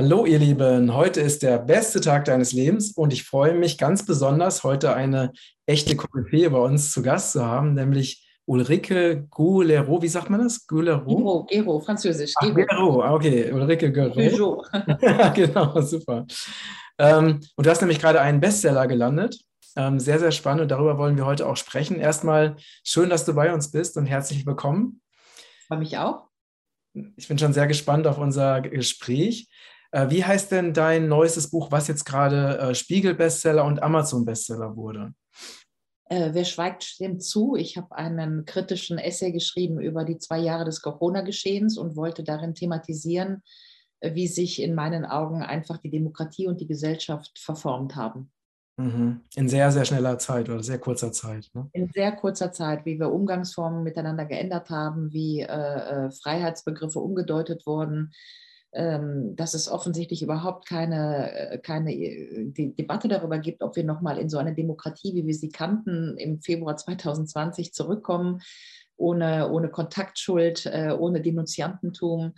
Hallo ihr Lieben, heute ist der beste Tag deines Lebens und ich freue mich ganz besonders, heute eine echte Koryphäe bei uns zu Gast zu haben, nämlich Ulrike Goulero, wie sagt man das? Goulero? Gero, französisch. Ach, Gero, ah, okay, Ulrike Gero. genau, super. Ähm, und du hast nämlich gerade einen Bestseller gelandet. Ähm, sehr, sehr spannend und darüber wollen wir heute auch sprechen. Erstmal schön, dass du bei uns bist und herzlich willkommen. Freue mich auch. Ich bin schon sehr gespannt auf unser Gespräch. Äh, wie heißt denn dein neuestes Buch, was jetzt gerade äh, Spiegel-Bestseller und Amazon-Bestseller wurde? Äh, wer schweigt, stimmt zu. Ich habe einen kritischen Essay geschrieben über die zwei Jahre des Corona-Geschehens und wollte darin thematisieren, äh, wie sich in meinen Augen einfach die Demokratie und die Gesellschaft verformt haben. Mhm. In sehr, sehr schneller Zeit oder sehr kurzer Zeit. Ne? In sehr kurzer Zeit, wie wir Umgangsformen miteinander geändert haben, wie äh, Freiheitsbegriffe umgedeutet wurden, dass es offensichtlich überhaupt keine, äh, keine äh, Debatte darüber gibt, ob wir nochmal in so eine Demokratie, wie wir sie kannten, im Februar 2020 zurückkommen, ohne, ohne Kontaktschuld, äh, ohne Denunziantentum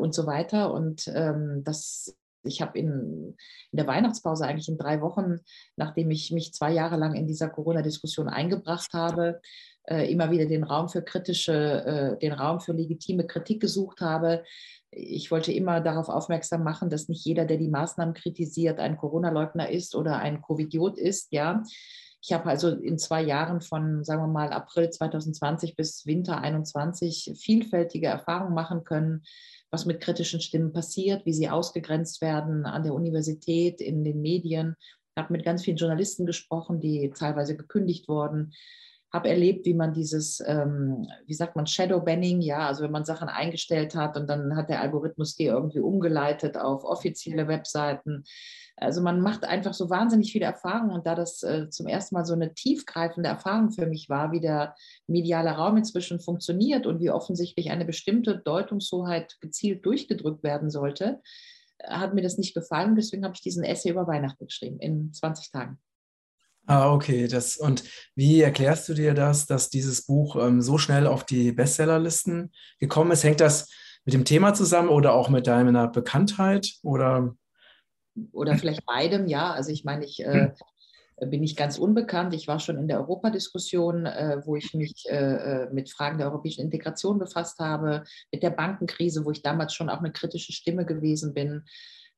und so weiter. Und ähm, das ich habe in, in, der Weihnachtspause eigentlich in drei Wochen, nachdem ich mich zwei Jahre lang in dieser Corona-Diskussion eingebracht habe, immer wieder den Raum für kritische, äh, den Raum für legitime Kritik gesucht habe, ich wollte immer darauf aufmerksam machen, dass nicht jeder, der die Maßnahmen kritisiert, ein Corona-Leugner ist oder ein Covidiot ist. Ja, ich habe also in zwei Jahren von, sagen wir mal, April 2020 bis Winter 2021 vielfältige Erfahrungen machen können, was mit kritischen Stimmen passiert, wie sie ausgegrenzt werden an der Universität, in den Medien. Ich habe mit ganz vielen Journalisten gesprochen, die teilweise gekündigt wurden habe erlebt, wie man dieses, ähm, wie sagt man, Shadow-Banning, ja, also wenn man Sachen eingestellt hat und dann hat der Algorithmus die irgendwie umgeleitet auf offizielle Webseiten. Also man macht einfach so wahnsinnig viele Erfahrungen und da das äh, zum ersten Mal so eine tiefgreifende Erfahrung für mich war, wie der mediale Raum inzwischen funktioniert und wie offensichtlich eine bestimmte Deutungshoheit gezielt durchgedrückt werden sollte, hat mir das nicht gefallen. Deswegen habe ich diesen Essay über Weihnachten geschrieben in 20 Tagen. Ah, okay. Das, und wie erklärst du dir das, dass dieses Buch ähm, so schnell auf die Bestsellerlisten gekommen ist? Hängt das mit dem Thema zusammen oder auch mit deiner Bekanntheit? Oder, oder vielleicht beidem, ja. Also ich meine, ich äh, hm. bin nicht ganz unbekannt. Ich war schon in der Europadiskussion, äh, wo ich mich äh, äh, mit Fragen der europäischen Integration befasst habe, mit der Bankenkrise, wo ich damals schon auch eine kritische Stimme gewesen bin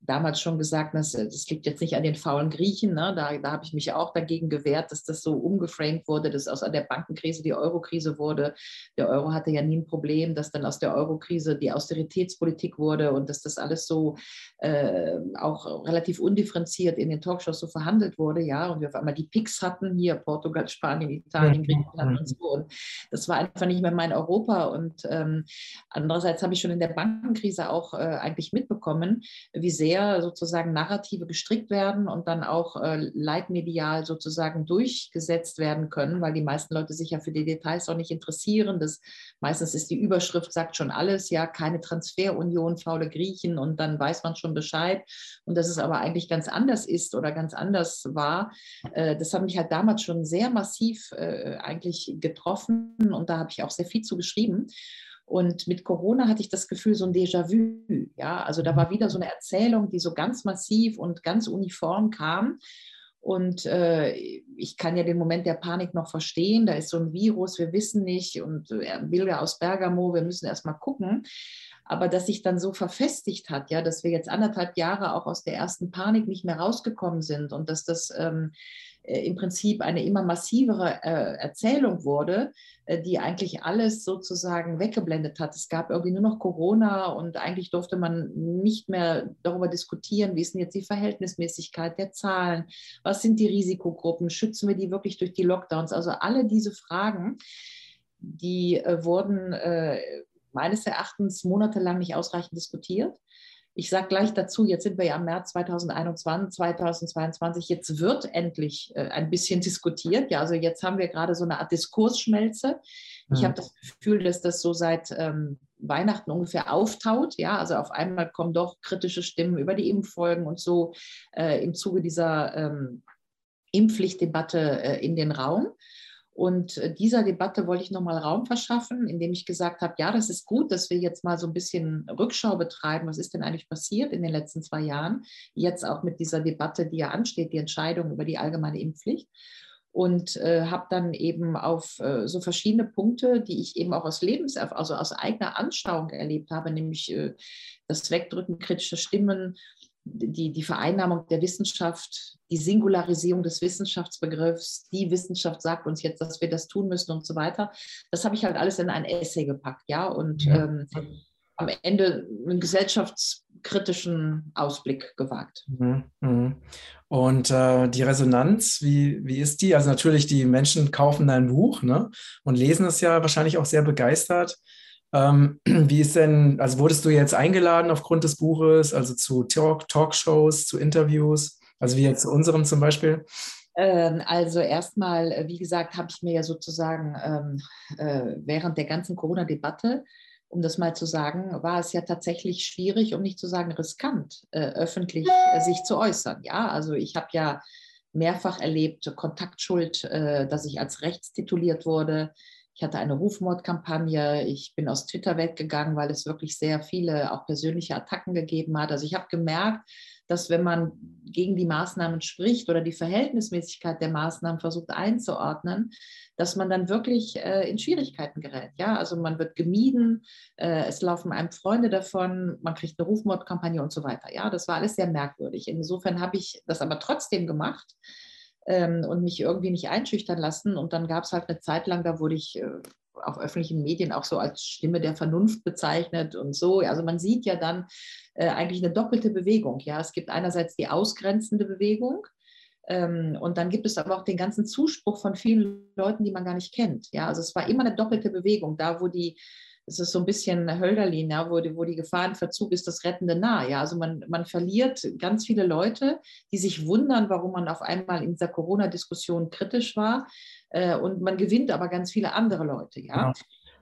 damals schon gesagt, das, das liegt jetzt nicht an den faulen Griechen. Ne? Da, da habe ich mich auch dagegen gewehrt, dass das so umgeframed wurde, dass aus der Bankenkrise die Eurokrise wurde. Der Euro hatte ja nie ein Problem, dass dann aus der Eurokrise die Austeritätspolitik wurde und dass das alles so äh, auch relativ undifferenziert in den Talkshows so verhandelt wurde. Ja, und wir auf einmal die Picks hatten, hier Portugal, Spanien, Italien, Griechenland und so. Und das war einfach nicht mehr mein Europa. Und ähm, andererseits habe ich schon in der Bankenkrise auch äh, eigentlich mitbekommen, wie sehr sehr sozusagen Narrative gestrickt werden und dann auch äh, leitmedial sozusagen durchgesetzt werden können, weil die meisten Leute sich ja für die Details auch nicht interessieren. Das, meistens ist die Überschrift, sagt schon alles, ja, keine Transferunion, faule Griechen und dann weiß man schon Bescheid. Und dass es aber eigentlich ganz anders ist oder ganz anders war, äh, das hat mich halt damals schon sehr massiv äh, eigentlich getroffen und da habe ich auch sehr viel zu geschrieben. Und mit Corona hatte ich das Gefühl, so ein Déjà-vu. Ja, also da war wieder so eine Erzählung, die so ganz massiv und ganz uniform kam. Und äh, ich kann ja den Moment der Panik noch verstehen. Da ist so ein Virus, wir wissen nicht. Und äh, Bilder aus Bergamo, wir müssen erst mal gucken. Aber dass sich dann so verfestigt hat, ja, dass wir jetzt anderthalb Jahre auch aus der ersten Panik nicht mehr rausgekommen sind und dass das ähm, äh, im Prinzip eine immer massivere äh, Erzählung wurde, äh, die eigentlich alles sozusagen weggeblendet hat. Es gab irgendwie nur noch Corona und eigentlich durfte man nicht mehr darüber diskutieren, wie ist denn jetzt die Verhältnismäßigkeit der Zahlen, was sind die Risikogruppen, schützen wir die wirklich durch die Lockdowns. Also alle diese Fragen, die äh, wurden äh, meines Erachtens monatelang nicht ausreichend diskutiert. Ich sage gleich dazu, jetzt sind wir ja im März 2021, 2022, jetzt wird endlich äh, ein bisschen diskutiert. Ja, also jetzt haben wir gerade so eine Art Diskursschmelze. Ich habe das Gefühl, dass das so seit ähm, Weihnachten ungefähr auftaut. Ja, also auf einmal kommen doch kritische Stimmen über die Impffolgen und so äh, im Zuge dieser ähm, Impfpflichtdebatte äh, in den Raum. Und äh, dieser Debatte wollte ich nochmal Raum verschaffen, indem ich gesagt habe, ja, das ist gut, dass wir jetzt mal so ein bisschen Rückschau betreiben. Was ist denn eigentlich passiert in den letzten zwei Jahren? Jetzt auch mit dieser Debatte, die ja ansteht, die Entscheidung über die allgemeine Impfpflicht. Und äh, habe dann eben auf äh, so verschiedene Punkte, die ich eben auch aus Lebens, also aus eigener Anschauung erlebt habe, nämlich äh, das Wegdrücken kritischer Stimmen, die, die Vereinnahmung der Wissenschaft, die Singularisierung des Wissenschaftsbegriffs, die Wissenschaft sagt uns jetzt, dass wir das tun müssen und so weiter. Das habe ich halt alles in ein Essay gepackt, ja, und ja. Ähm, am Ende einen gesellschaftskritischen Ausblick gewagt. Mhm. mhm. Und äh, die Resonanz, wie, wie ist die? Also natürlich, die Menschen kaufen dein Buch ne? und lesen es ja wahrscheinlich auch sehr begeistert. Ähm, wie ist denn, also wurdest du jetzt eingeladen aufgrund des Buches, also zu Talk, Talkshows, zu Interviews, also wie jetzt zu unserem zum Beispiel? Ähm, also erstmal, äh, wie gesagt, habe ich mir ja sozusagen ähm, äh, während der ganzen Corona-Debatte, um das mal zu sagen, war es ja tatsächlich schwierig, um nicht zu sagen riskant, äh, öffentlich äh, sich zu äußern. Ja, also ich habe ja mehrfach erlebt, Kontaktschuld, äh, dass ich als rechts tituliert wurde. Ich hatte eine Rufmordkampagne. Ich bin aus Twitter weggegangen, weil es wirklich sehr viele auch persönliche Attacken gegeben hat. Also ich habe gemerkt, dass wenn man gegen die Maßnahmen spricht oder die Verhältnismäßigkeit der Maßnahmen versucht einzuordnen, dass man dann wirklich äh, in Schwierigkeiten gerät. Ja, also man wird gemieden, äh, es laufen einem Freunde davon, man kriegt eine Rufmordkampagne und so weiter. Ja, das war alles sehr merkwürdig. Insofern habe ich das aber trotzdem gemacht ähm, und mich irgendwie nicht einschüchtern lassen. Und dann gab es halt eine Zeit lang, da wurde ich äh, auf öffentlichen Medien auch so als Stimme der Vernunft bezeichnet und so. Also man sieht ja dann äh, eigentlich eine doppelte Bewegung. Ja, es gibt einerseits die ausgrenzende Bewegung. Ähm, und dann gibt es aber auch den ganzen Zuspruch von vielen Leuten, die man gar nicht kennt. Ja, also es war immer eine doppelte Bewegung. Da, wo die es ist so ein bisschen Hölderlin, ja, wo, die, wo die Gefahr in Verzug ist, das Rettende nah. Ja? Also man, man verliert ganz viele Leute, die sich wundern, warum man auf einmal in dieser Corona-Diskussion kritisch war. Äh, und man gewinnt aber ganz viele andere Leute. Ja? ja.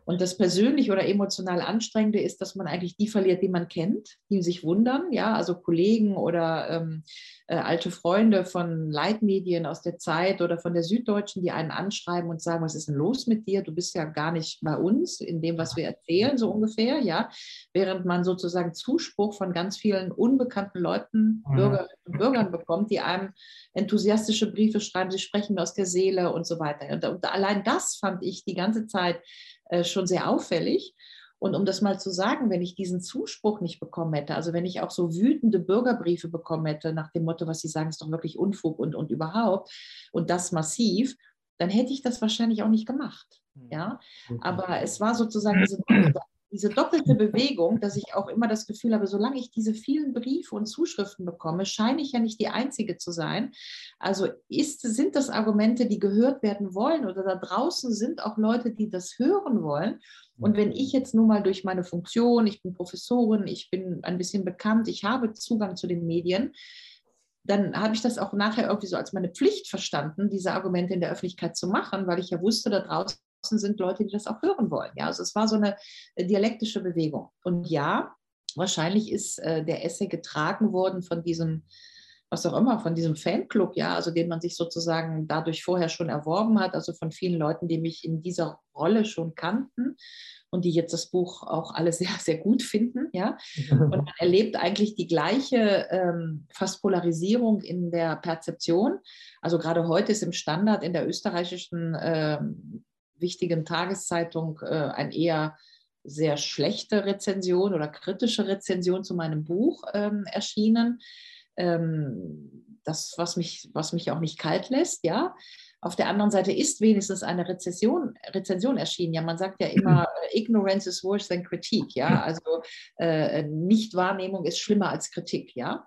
Und das persönlich oder emotional Anstrengende ist, dass man eigentlich die verliert, die man kennt, die sich wundern, ja, also Kollegen oder ähm, äh, alte Freunde von Leitmedien aus der Zeit oder von der Süddeutschen, die einen anschreiben und sagen, was ist denn los mit dir? Du bist ja gar nicht bei uns in dem, was wir erzählen, so ungefähr, ja. Während man sozusagen Zuspruch von ganz vielen unbekannten Leuten, mhm. Bürgerinnen und Bürgern bekommt, die einem enthusiastische Briefe schreiben, sie sprechen aus der Seele und so weiter. Und, und allein das fand ich die ganze Zeit äh, schon sehr auffällig. Und um das mal zu sagen, wenn ich diesen Zuspruch nicht bekommen hätte, also wenn ich auch so wütende Bürgerbriefe bekommen hätte, nach dem Motto, was Sie sagen, ist doch wirklich Unfug und, und überhaupt, und das massiv, dann hätte ich das wahrscheinlich auch nicht gemacht. Hm. Ja, aber es war sozusagen diese diese doppelte Bewegung, dass ich auch immer das Gefühl habe, solange ich diese vielen Briefe und Zuschriften bekomme, scheine ich ja nicht die Einzige zu sein. Also ist, sind das Argumente, die gehört werden wollen oder da draußen sind auch Leute, die das hören wollen. Und wenn ich jetzt nun mal durch meine Funktion, ich bin Professorin, ich bin ein bisschen bekannt, ich habe Zugang zu den Medien, dann habe ich das auch nachher irgendwie so als meine Pflicht verstanden, diese Argumente in der Öffentlichkeit zu machen, weil ich ja wusste, da draußen sind Leute, die das auch hören wollen. Ja, also es war so eine äh, dialektische Bewegung. Und ja, wahrscheinlich ist äh, der Essay getragen worden von diesem, was auch immer, von diesem Fanclub, ja, also den man sich sozusagen dadurch vorher schon erworben hat, also von vielen Leuten, die mich in dieser Rolle schon kannten und die jetzt das Buch auch alle sehr, sehr gut finden. Ja? Und man erlebt eigentlich die gleiche ähm, fast Polarisierung in der Perzeption. Also gerade heute ist im Standard in der österreichischen ähm, wichtigen Tageszeitung äh, ein eher sehr schlechte Rezension oder kritische Rezension zu meinem Buch ähm, erschienen. Ähm, das, was mich, was mich auch nicht kalt lässt, ja. Auf der anderen Seite ist wenigstens eine Rezession, Rezension erschienen. Ja, man sagt ja immer, äh, Ignorance is worse than critique. Ja, also äh, Nichtwahrnehmung ist schlimmer als Kritik. Ja,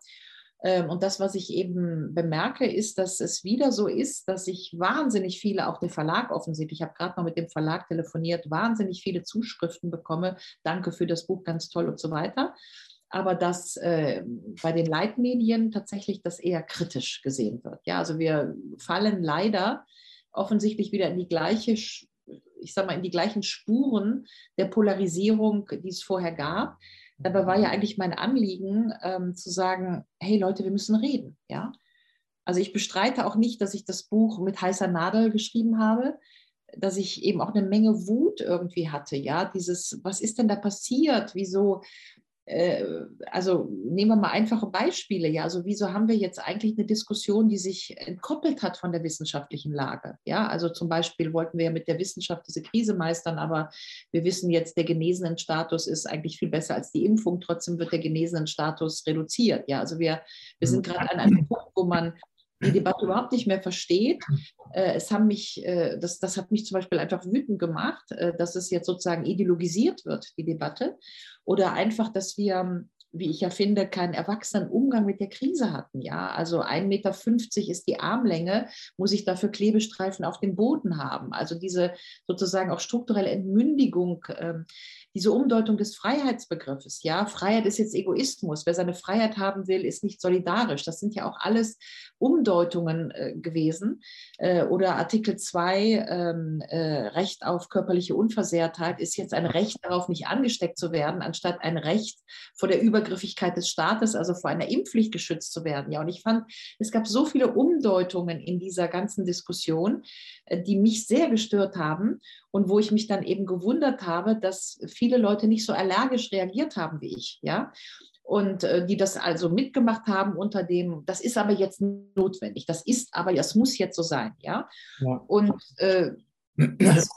und das, was ich eben bemerke, ist, dass es wieder so ist, dass ich wahnsinnig viele, auch der Verlag offensichtlich, ich habe gerade mal mit dem Verlag telefoniert, wahnsinnig viele Zuschriften bekomme. Danke für das Buch, ganz toll und so weiter. Aber dass äh, bei den Leitmedien tatsächlich das eher kritisch gesehen wird. Ja, also wir fallen leider offensichtlich wieder in die gleiche, ich sag mal, in die gleichen Spuren der Polarisierung, die es vorher gab. Dabei war ja eigentlich mein Anliegen, ähm, zu sagen, hey Leute, wir müssen reden. Ja? Also ich bestreite auch nicht, dass ich das Buch mit heißer Nadel geschrieben habe. dass ich eben auch eine Menge Wut irgendwie hatte, ja, dieses, was ist denn da passiert? Wieso also nehmen wir mal einfache Beispiele. Ja, also wieso haben wir jetzt eigentlich eine Diskussion, die sich entkoppelt hat von der wissenschaftlichen Lage? Ja, also zum Beispiel wollten wir ja mit der Wissenschaft diese Krise meistern, aber wir wissen jetzt, der genesenen Status ist eigentlich viel besser als die Impfung. Trotzdem wird der genesenen Status reduziert. Ja, also wir, wir sind mhm. gerade an einem Punkt, wo man die Debatte überhaupt nicht mehr versteht. Äh, es haben mich, äh, das, das hat mich zum Beispiel einfach wütend gemacht, äh, dass es jetzt sozusagen ideologisiert wird, die Debatte. Oder einfach, dass wir, wie ich ja finde, keinen erwachsenen Umgang mit der Krise hatten. Ja, also 1,50 Meter ist die Armlänge, muss ich dafür Klebestreifen auf dem Boden haben. Also diese sozusagen auch strukturelle Entmündigung. Ähm, diese Umdeutung des Freiheitsbegriffes. Ja, Freiheit ist jetzt Egoismus. Wer seine Freiheit haben will, ist nicht solidarisch. Das sind ja auch alles Umdeutungen äh, gewesen. Äh, oder Artikel 2, ähm, äh, Recht auf körperliche Unversehrtheit, ist jetzt ein Recht darauf, nicht angesteckt zu werden, anstatt ein Recht vor der Übergriffigkeit des Staates, also vor einer Impfpflicht geschützt zu werden. Ja, und ich fand, es gab so viele Umdeutungen in dieser ganzen Diskussion, äh, die mich sehr gestört haben und wo ich mich dann eben gewundert habe, dass viele Leute nicht so allergisch reagiert haben wie ich, ja. Und äh, die das also mitgemacht haben unter dem, das ist aber jetzt notwendig, das ist aber, das muss jetzt so sein, ja. ja. Und äh, das,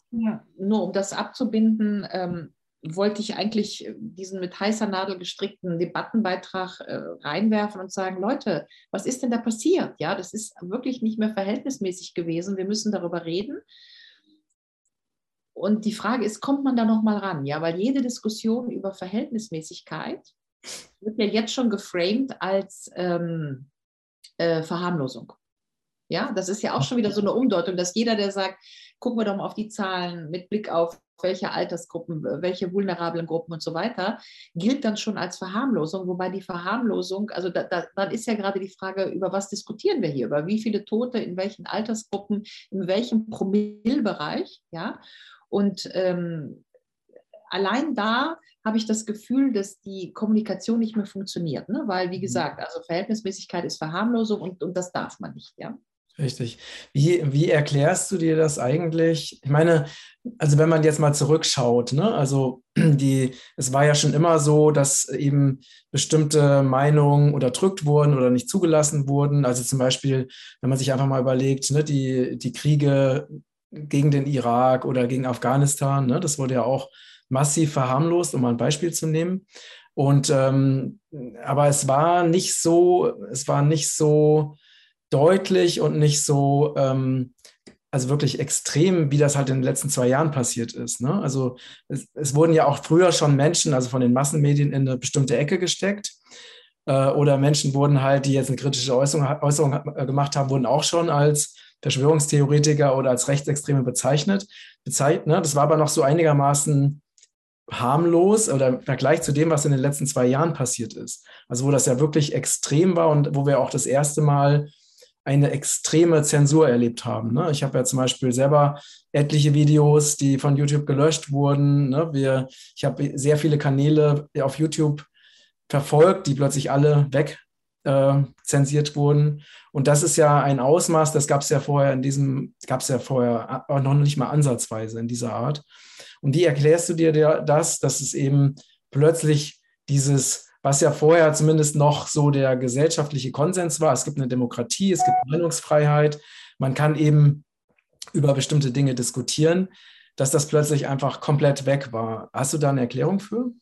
nur um das abzubinden, ähm, wollte ich eigentlich diesen mit heißer Nadel gestrickten Debattenbeitrag äh, reinwerfen und sagen, Leute, was ist denn da passiert? Ja, das ist wirklich nicht mehr verhältnismäßig gewesen. Wir müssen darüber reden. Und die Frage ist, kommt man da noch mal ran? Ja, weil jede Diskussion über Verhältnismäßigkeit wird ja jetzt schon geframed als ähm, äh, Verharmlosung. Ja, das ist ja auch schon wieder so eine Umdeutung, dass jeder, der sagt, gucken wir doch mal auf die Zahlen mit Blick auf welche Altersgruppen, welche vulnerablen Gruppen und so weiter, gilt dann schon als Verharmlosung. Wobei die Verharmlosung, also da, da, dann ist ja gerade die Frage, über was diskutieren wir hier? Über wie viele Tote in welchen Altersgruppen, in welchem Promillbereich, ja? Und ähm, allein da habe ich das Gefühl, dass die Kommunikation nicht mehr funktioniert. Ne? Weil, wie mhm. gesagt, also Verhältnismäßigkeit ist Verharmlosung und, und das darf man nicht. Ja? Richtig. Wie, wie erklärst du dir das eigentlich? Ich meine, also wenn man jetzt mal zurückschaut, ne, also die, es war ja schon immer so, dass eben bestimmte Meinungen unterdrückt wurden oder nicht zugelassen wurden. Also zum Beispiel, wenn man sich einfach mal überlegt, ne, die, die Kriege gegen den Irak oder gegen Afghanistan. Ne? Das wurde ja auch massiv verharmlost, um mal ein Beispiel zu nehmen. Und ähm, aber es war nicht so, es war nicht so deutlich und nicht so, ähm, also wirklich extrem, wie das halt in den letzten zwei Jahren passiert ist. Ne? Also es, es, wurden ja auch früher schon Menschen, also von den Massenmedien in eine bestimmte Ecke gesteckt. Äh, oder Menschen wurden halt, die jetzt eine kritische Äußerung, Äußerung gemacht haben, wurden auch schon als Verschwörungstheoretiker oder als Rechtsextreme bezeichnet. bezeichnet ne? Das war aber noch so einigermaßen harmlos oder im Vergleich zu dem, was in den letzten zwei Jahren passiert ist. Also wo das ja wirklich extrem war und wo wir auch das erste Mal eine extreme Zensur erlebt haben. Ne? Ich habe ja zum Beispiel selber etliche Videos, die von YouTube gelöscht wurden. Ne? Wir, ich habe sehr viele Kanäle auf YouTube verfolgt, die plötzlich alle weg äh, zensiert wurden. Und das ist ja ein Ausmaß, das gab es ja vorher in diesem, gab es ja vorher noch nicht mal ansatzweise in dieser Art. Und wie erklärst du dir das, dass es eben plötzlich dieses, was ja vorher zumindest noch so der gesellschaftliche Konsens war, es gibt eine Demokratie, es gibt Meinungsfreiheit, man kann eben über bestimmte Dinge diskutieren, dass das plötzlich einfach komplett weg war. Hast du da eine Erklärung für?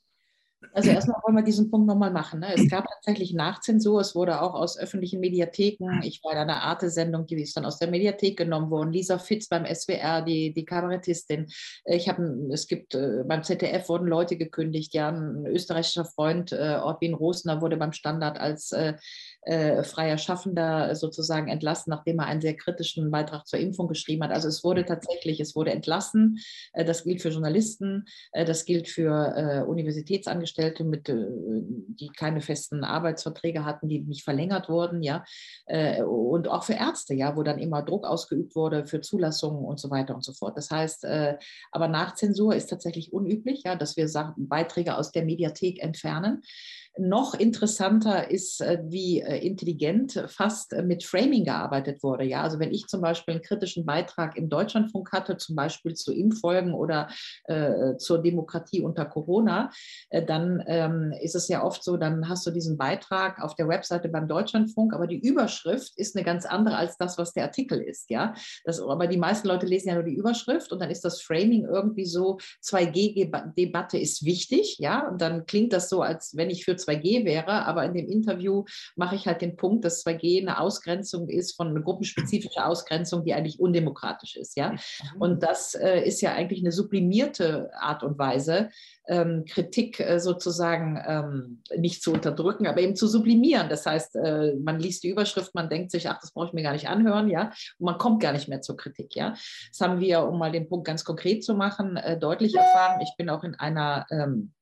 Also erstmal wollen wir diesen Punkt nochmal machen. Ne? Es gab tatsächlich Nachzensur, es wurde auch aus öffentlichen Mediatheken, ich war in einer Arte-Sendung, die ist dann aus der Mediathek genommen worden, Lisa Fitz beim SWR, die, die Kabarettistin. Ich habe, es gibt, äh, beim ZDF wurden Leute gekündigt, ja, ein österreichischer Freund, äh, Ortwin Rosner, wurde beim Standard als äh, äh, freier Schaffender sozusagen entlassen, nachdem er einen sehr kritischen Beitrag zur Impfung geschrieben hat. Also es wurde tatsächlich, es wurde entlassen. Äh, das gilt für Journalisten, äh, das gilt für äh, Universitätsangestellte, mit, äh, die keine festen Arbeitsverträge hatten, die nicht verlängert wurden, ja, äh, und auch für Ärzte, ja, wo dann immer Druck ausgeübt wurde für Zulassungen und so weiter und so fort. Das heißt, aber Nachzensur ist tatsächlich unüblich, ja, dass wir Beiträge aus der Mediathek entfernen. Noch interessanter ist, äh, wie äh, intelligent fast äh, mit Framing gearbeitet wurde. Ja, also wenn ich zum Beispiel einen kritischen Beitrag im Deutschlandfunk hatte, zum Beispiel zu Impffolgen oder äh, zur Demokratie unter Corona, äh, dann ähm, ist es ja oft so, dann hast du diesen Beitrag auf der Webseite beim Deutschlandfunk, aber die Überschrift ist eine ganz andere als das, was der Artikel ist. Ja, das, aber die meisten Leute lesen ja nur die Überschrift und dann ist das Framing irgendwie so 2G-Debatte ist wichtig. Ja, und dann klingt das so, als wenn ich für 2G wäre, aber in dem Interview mache ich halt den Punkt, dass 2G eine Ausgrenzung ist von einer gruppenspezifischen Ausgrenzung, die eigentlich undemokratisch ist. Ja? Mhm. Und das äh, ist ja eigentlich eine sublimierte Art und Weise, ähm, Kritik äh, sozusagen ähm, nicht zu unterdrücken, aber eben zu sublimieren. Das heißt, äh, man liest die Überschrift, man denkt sich, ach, das brauche ich mir gar nicht anhören, ja, und man kommt gar nicht mehr zur Kritik, ja. Das haben wir, um mal den Punkt ganz konkret zu machen, äh, deutlich erfahren. Ich bin auch in einer ähm, äh,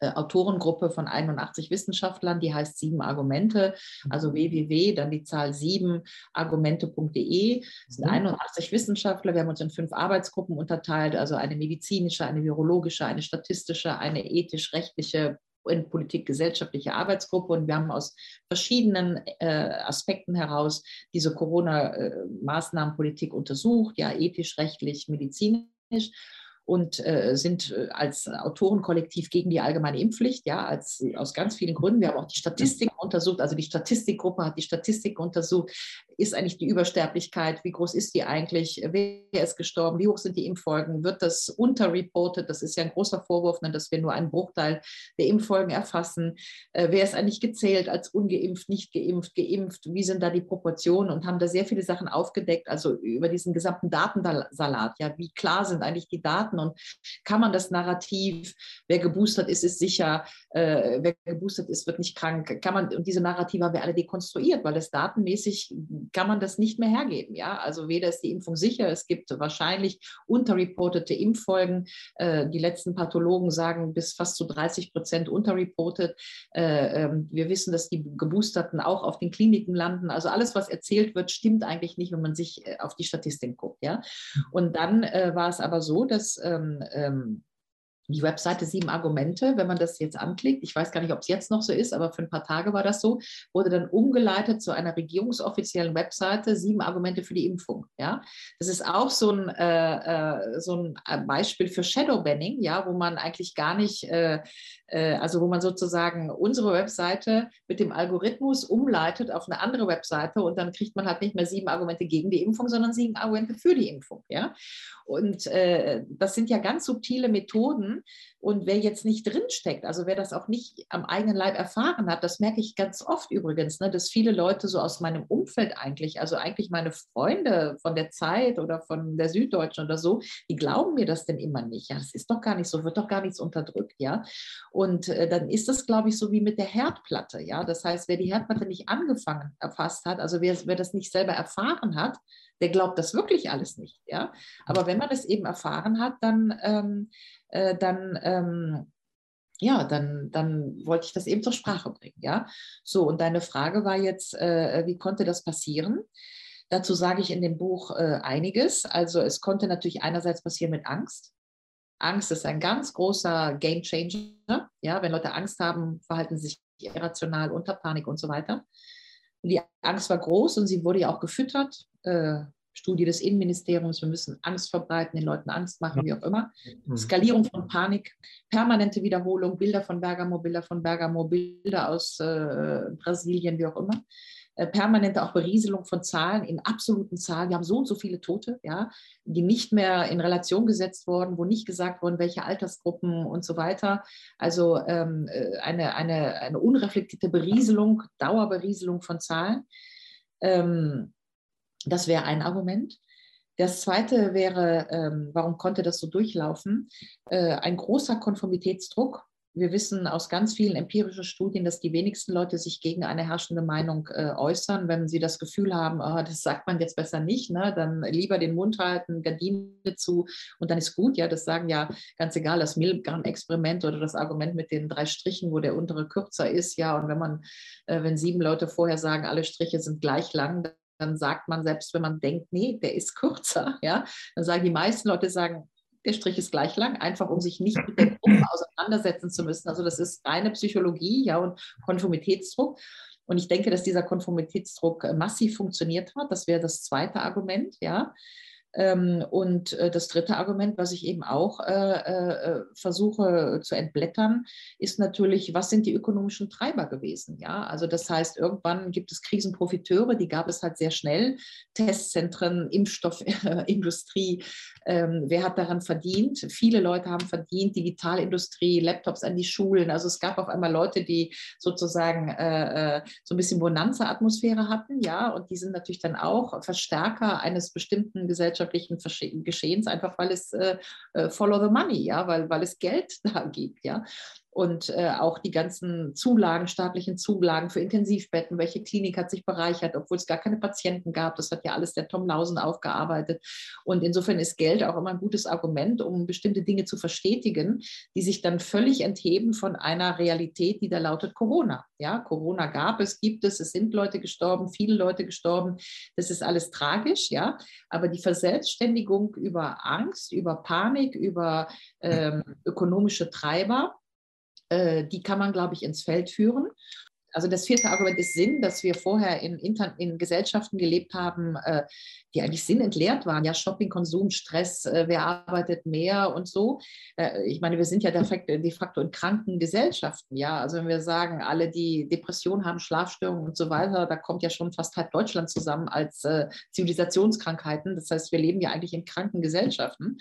Autorengruppe von 81 Wissenschaftlern, die heißt Sieben Argumente, also mhm. www, dann die Zahl 7 argumente.de. Es sind 81 mhm. Wissenschaftler, wir haben uns in fünf Arbeitsgruppen unterteilt, also eine medizinische, eine virologische, eine statistische, eine ethisch-rechtliche, in Politik gesellschaftliche Arbeitsgruppe und wir haben aus verschiedenen äh, Aspekten heraus diese Corona-Maßnahmenpolitik äh, untersucht, ja ethisch, rechtlich, medizinisch und äh, sind äh, als Autorenkollektiv gegen die allgemeine Impfpflicht, ja, als, aus ganz vielen Gründen. Wir haben auch die Statistik untersucht, also die Statistikgruppe hat die Statistik untersucht. Ist eigentlich die Übersterblichkeit? Wie groß ist die eigentlich? Wer ist gestorben? Wie hoch sind die Impffolgen? Wird das unterreported? Das ist ja ein großer Vorwurf, ne, dass wir nur einen Bruchteil der Impffolgen erfassen. Äh, wer ist eigentlich gezählt als ungeimpft, nicht geimpft, geimpft? Wie sind da die Proportionen? Und haben da sehr viele Sachen aufgedeckt, also über diesen gesamten Datensalat. Ja, wie klar sind eigentlich die Daten? Daten und kann man das Narrativ, wer geboostert ist, ist sicher, äh, wer geboostert ist, wird nicht krank, kann man, und diese Narrative haben wir alle dekonstruiert, weil das datenmäßig kann man das nicht mehr hergeben. Ja? Also weder ist die Impfung sicher, es gibt wahrscheinlich unterreportete Impffolgen. Äh, die letzten Pathologen sagen bis fast zu 30 Prozent unterreportet. Äh, ähm, wir wissen, dass die Geboosterten auch auf den Kliniken landen. Also alles, was erzählt wird, stimmt eigentlich nicht, wenn man sich äh, auf die Statistik guckt. Ja? Und dann äh, war es aber so, dass ähm, ähm, die Webseite Sieben Argumente, wenn man das jetzt anklickt, ich weiß gar nicht, ob es jetzt noch so ist, aber für ein paar Tage war das so, wurde dann umgeleitet zu einer regierungsoffiziellen Webseite Sieben Argumente für die Impfung. Ja, das ist auch so ein, äh, äh so ein äh, Beispiel für Shadowbanning, ja, wo man eigentlich gar nicht äh, äh, also wo man sozusagen unsere Webseite mit dem Algorithmus umleitet auf eine andere Webseite und dann kriegt man halt nicht mehr sieben Argumente gegen die Impfung, sondern sieben Argumente für die Impfung. Ja? Und das sind ja ganz subtile Methoden, und wer jetzt nicht drinsteckt, also wer das auch nicht am eigenen Leib erfahren hat, das merke ich ganz oft übrigens, ne, dass viele Leute so aus meinem Umfeld eigentlich, also eigentlich meine Freunde von der Zeit oder von der Süddeutschen oder so, die glauben mir das denn immer nicht. Ja, das ist doch gar nicht so, wird doch gar nichts unterdrückt, ja. Und äh, dann ist das, glaube ich, so wie mit der Herdplatte, ja. Das heißt, wer die Herdplatte nicht angefangen erfasst hat, also wer, wer das nicht selber erfahren hat, der glaubt das wirklich alles nicht, ja. Aber wenn man es eben erfahren hat, dann ähm, äh, dann ähm, ja, dann, dann wollte ich das eben zur Sprache bringen. Ja, so und deine Frage war jetzt, äh, wie konnte das passieren? Dazu sage ich in dem Buch äh, einiges. Also es konnte natürlich einerseits passieren mit Angst. Angst ist ein ganz großer Game Changer. Ja, wenn Leute Angst haben, verhalten sie sich irrational unter Panik und so weiter. Und die Angst war groß und sie wurde ja auch gefüttert. Äh, Studie des Innenministeriums, wir müssen Angst verbreiten, den Leuten Angst machen, wie auch immer. Mhm. Skalierung von Panik, permanente Wiederholung, Bilder von Bergamo, Bilder von Bergamo, Bilder aus äh, Brasilien, wie auch immer. Äh, permanente auch Berieselung von Zahlen in absoluten Zahlen. Wir haben so und so viele Tote, ja, die nicht mehr in Relation gesetzt wurden, wo nicht gesagt wurden, welche Altersgruppen und so weiter. Also ähm, äh, eine, eine, eine unreflektierte Berieselung, Dauerberieselung von Zahlen. Ähm, das wäre ein Argument. Das zweite wäre, ähm, warum konnte das so durchlaufen? Äh, ein großer Konformitätsdruck. Wir wissen aus ganz vielen empirischen Studien, dass die wenigsten Leute sich gegen eine herrschende Meinung äh, äußern, wenn sie das Gefühl haben, oh, das sagt man jetzt besser nicht, ne? dann lieber den Mund halten, Gardine zu und dann ist gut. Ja, das sagen ja ganz egal, das Milgram-Experiment oder das Argument mit den drei Strichen, wo der untere kürzer ist. Ja, und wenn man, äh, wenn sieben Leute vorher sagen, alle Striche sind gleich lang, dann sagt man, selbst wenn man denkt, nee, der ist kürzer, ja, dann sagen die meisten Leute sagen, der Strich ist gleich lang, einfach um sich nicht mit der Gruppe auseinandersetzen zu müssen. Also das ist reine Psychologie ja, und Konformitätsdruck. Und ich denke, dass dieser Konformitätsdruck äh, massiv funktioniert hat. Das wäre das zweite Argument, ja. Ähm, und äh, das dritte Argument, was ich eben auch äh, äh, versuche zu entblättern, ist natürlich, was sind die ökonomischen Treiber gewesen? Ja, also das heißt, irgendwann gibt es Krisenprofiteure, die gab es halt sehr schnell. Testzentren, Impfstoffindustrie. Ähm, wer hat daran verdient? Viele Leute haben verdient, Digitalindustrie, Laptops an die Schulen. Also es gab auf einmal Leute, die sozusagen so ein bisschen Bonanza-Atmosphäre hatten, ja, und die sind natürlich dann auch Verstärker eines bestimmten Gesellschaftlichen wirtschaftlichen Geschehens, einfach weil es äh, äh, follow the money, ja, weil, weil es Geld da gibt, ja und äh, auch die ganzen Zulagen, staatlichen Zulagen für Intensivbetten, welche Klinik hat sich bereichert, obwohl es gar keine Patienten gab. Das hat ja alles der Tom Lausen aufgearbeitet. Und insofern ist Geld auch immer ein gutes Argument, um bestimmte Dinge zu verstetigen, die sich dann völlig entheben von einer Realität, die da lautet Corona. Ja, Corona gab es, gibt es, es sind Leute gestorben, viele Leute gestorben. Das ist alles tragisch, ja. Aber die Verselbstständigung über Angst, über Panik, über ähm, ökonomische Treiber, äh, die kann man, glaube ich, ins Feld führen. Also das vierte Argument ist Sinn, dass wir vorher in, in Gesellschaften gelebt haben, äh, die eigentlich sinnentleert waren. Ja, Shopping, Konsum, Stress, äh, wer arbeitet mehr und so. Äh, ich meine, wir sind ja de facto, de facto in kranken Gesellschaften. Ja, also wenn wir sagen, alle, die Depressionen haben, Schlafstörungen und so weiter, da kommt ja schon fast halb Deutschland zusammen als äh, Zivilisationskrankheiten. Das heißt, wir leben ja eigentlich in kranken Gesellschaften.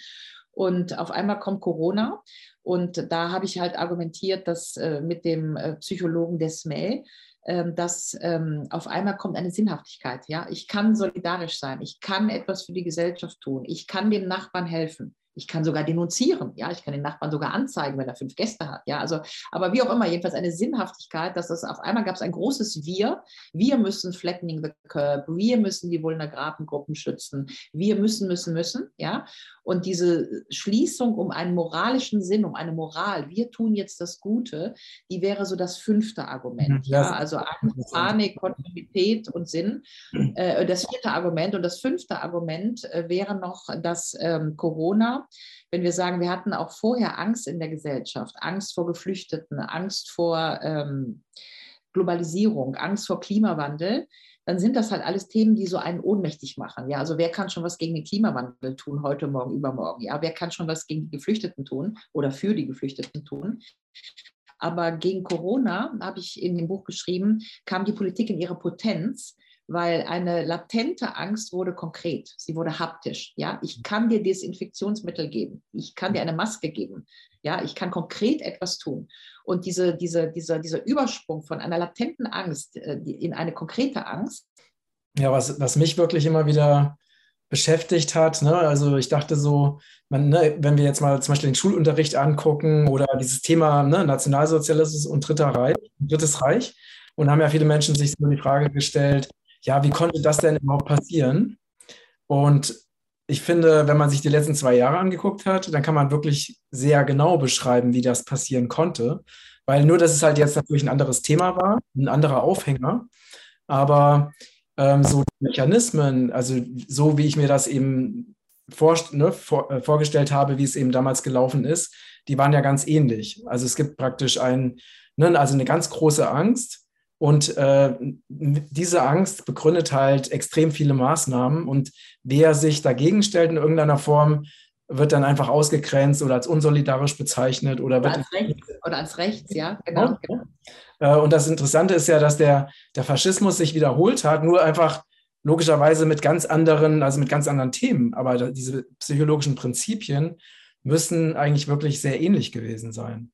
Und auf einmal kommt Corona. Und da habe ich halt argumentiert, dass äh, mit dem äh, Psychologen Desmay, äh, dass ähm, auf einmal kommt eine Sinnhaftigkeit. Ja, ich kann solidarisch sein, ich kann etwas für die Gesellschaft tun, ich kann dem Nachbarn helfen. Ich kann sogar denunzieren, ja, ich kann den Nachbarn sogar anzeigen, wenn er fünf Gäste hat, ja, also, aber wie auch immer, jedenfalls eine Sinnhaftigkeit, dass es auf einmal gab es ein großes Wir. Wir müssen flattening the curve, wir müssen die vulnerablen Gruppen schützen, wir müssen, müssen, müssen, ja, und diese Schließung um einen moralischen Sinn, um eine Moral, wir tun jetzt das Gute, die wäre so das fünfte Argument. Mhm, ja, also Angst, Panik, Konformität und Sinn. Äh, das vierte Argument. Und das fünfte Argument äh, wäre noch, dass ähm, Corona, wenn wir sagen, wir hatten auch vorher Angst in der Gesellschaft, Angst vor Geflüchteten, Angst vor ähm, Globalisierung, Angst vor Klimawandel, dann sind das halt alles Themen, die so einen ohnmächtig machen. Ja, also wer kann schon was gegen den Klimawandel tun, heute, morgen, übermorgen? Ja, wer kann schon was gegen die Geflüchteten tun oder für die Geflüchteten tun? Aber gegen Corona, habe ich in dem Buch geschrieben, kam die Politik in ihre Potenz, weil eine latente Angst wurde konkret, sie wurde haptisch. Ja, ich kann dir Desinfektionsmittel geben, ich kann dir eine Maske geben, ja, ich kann konkret etwas tun. Und diese, diese, dieser, dieser Übersprung von einer latenten Angst äh, in eine konkrete Angst. Ja, was, was mich wirklich immer wieder beschäftigt hat. Ne? Also ich dachte so, man, ne, wenn wir jetzt mal zum Beispiel den Schulunterricht angucken oder dieses Thema ne, Nationalsozialismus und Dritter Reich, Drittes Reich, und haben ja viele Menschen sich so die Frage gestellt, ja, wie konnte das denn überhaupt passieren? Und ich finde, wenn man sich die letzten zwei Jahre angeguckt hat, dann kann man wirklich sehr genau beschreiben, wie das passieren konnte. Weil nur, dass es halt jetzt natürlich ein anderes Thema war, ein anderer Aufhänger. Aber ähm, so Mechanismen, also so wie ich mir das eben vor, ne, vor, äh, vorgestellt habe, wie es eben damals gelaufen ist, die waren ja ganz ähnlich. Also es gibt praktisch ein, ne, also eine ganz große Angst, und äh, diese Angst begründet halt extrem viele Maßnahmen. Und wer sich dagegen stellt in irgendeiner Form, wird dann einfach ausgegrenzt oder als unsolidarisch bezeichnet oder, oder als rechts oder als rechts, ja, genau. genau. Äh, und das Interessante ist ja, dass der, der Faschismus sich wiederholt hat, nur einfach logischerweise mit ganz anderen, also mit ganz anderen Themen. Aber diese psychologischen Prinzipien müssen eigentlich wirklich sehr ähnlich gewesen sein.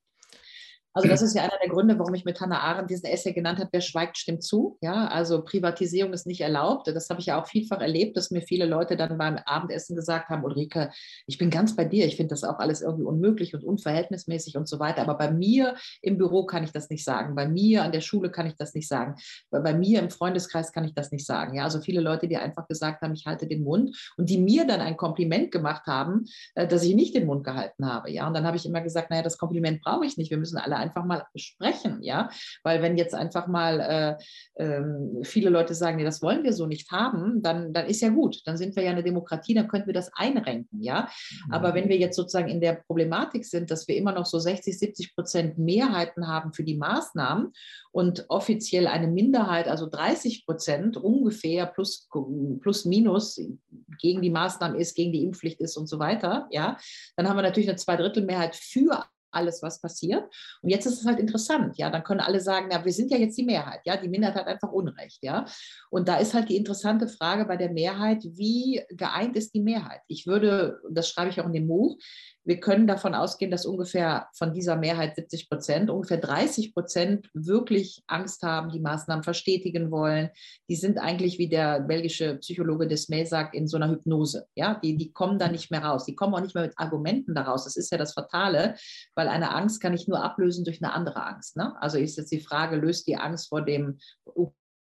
Also das ist ja einer der Gründe, warum ich mit Hannah Arendt diesen Essay genannt habe, wer schweigt, stimmt zu. Ja, also Privatisierung ist nicht erlaubt. Das habe ich ja auch vielfach erlebt, dass mir viele Leute dann beim Abendessen gesagt haben, Ulrike, ich bin ganz bei dir, ich finde das auch alles irgendwie unmöglich und unverhältnismäßig und so weiter. Aber bei mir im Büro kann ich das nicht sagen. Bei mir an der Schule kann ich das nicht sagen. Bei, bei mir im Freundeskreis kann ich das nicht sagen. Ja, also viele Leute, die einfach gesagt haben, ich halte den Mund und die mir dann ein Kompliment gemacht haben, äh, dass ich nicht den Mund gehalten habe. Ja, und dann habe ich immer gesagt, naja, das Kompliment brauche ich nicht. Wir müssen alle einfach mal sprechen, ja, weil wenn jetzt einfach mal äh, äh, viele Leute sagen, nee, das wollen wir so nicht haben, dann, dann ist ja gut, dann sind wir ja eine Demokratie, dann könnten wir das einrenken, ja. Mhm. Aber wenn wir jetzt sozusagen in der Problematik sind, dass wir immer noch so 60, 70 Prozent Mehrheiten haben für die Maßnahmen und offiziell eine Minderheit, also 30 Prozent ungefähr plus, plus minus gegen die Maßnahmen ist, gegen die Impfpflicht ist und so weiter, ja, dann haben wir natürlich eine Zweidrittelmehrheit für alles, was passiert. Und jetzt ist es halt interessant, ja, dann können alle sagen, ja, wir sind ja jetzt die Mehrheit, ja, die Minderheit hat einfach Unrecht, ja. Und da ist halt die interessante Frage bei der Mehrheit, wie geeint ist die Mehrheit? Ich würde, das schreibe ich auch in dem Buch, wir können davon ausgehen, dass ungefähr von dieser Mehrheit 70 Prozent, ungefähr 30 Prozent wirklich Angst haben, die Maßnahmen verstetigen wollen. Die sind eigentlich, wie der belgische Psychologe Desmay sagt, in so einer Hypnose. Ja, die, die kommen da nicht mehr raus. Die kommen auch nicht mehr mit Argumenten daraus. Das ist ja das Fatale, weil eine Angst kann ich nur ablösen durch eine andere Angst. Ne? Also ist jetzt die Frage, löst die Angst vor dem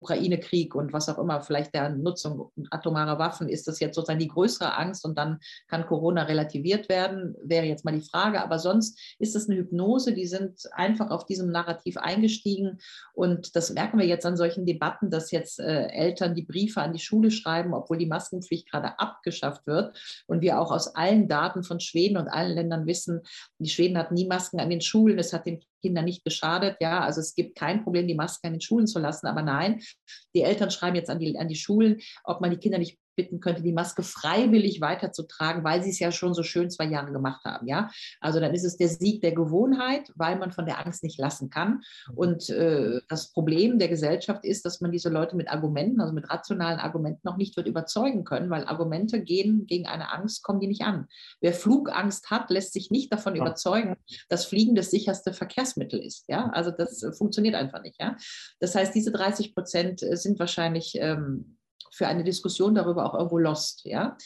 Ukraine-Krieg und was auch immer, vielleicht der Nutzung atomarer Waffen, ist das jetzt sozusagen die größere Angst und dann kann Corona relativiert werden, wäre jetzt mal die Frage. Aber sonst ist das eine Hypnose, die sind einfach auf diesem Narrativ eingestiegen. Und das merken wir jetzt an solchen Debatten, dass jetzt äh, Eltern die Briefe an die Schule schreiben, obwohl die Maskenpflicht gerade abgeschafft wird. Und wir auch aus allen Daten von Schweden und allen Ländern wissen, die Schweden hatten nie Masken an den Schulen, es hat den Kindern nicht geschadet. Ja, also es gibt kein Problem, die Masken in den Schulen zu lassen. Aber nein, die Eltern schreiben jetzt an die, an die Schulen, ob man die Kinder nicht bitten könnte, die Maske freiwillig weiterzutragen, weil sie es ja schon so schön zwei Jahre gemacht haben. Ja? Also dann ist es der Sieg der Gewohnheit, weil man von der Angst nicht lassen kann. Mhm. Und äh, das Problem der Gesellschaft ist, dass man diese Leute mit Argumenten, also mit rationalen Argumenten noch nicht wird überzeugen können, weil Argumente gehen gegen eine Angst, kommen die nicht an. Wer Flugangst hat, lässt sich nicht davon ja. überzeugen, dass Fliegen das sicherste Verkehrsmittel ist. Ja? Also das äh, funktioniert einfach nicht. Ja? Das heißt, diese 30 Prozent äh, sind wahrscheinlich ähm, für eine Diskussion darüber auch irgendwo lost. Ja?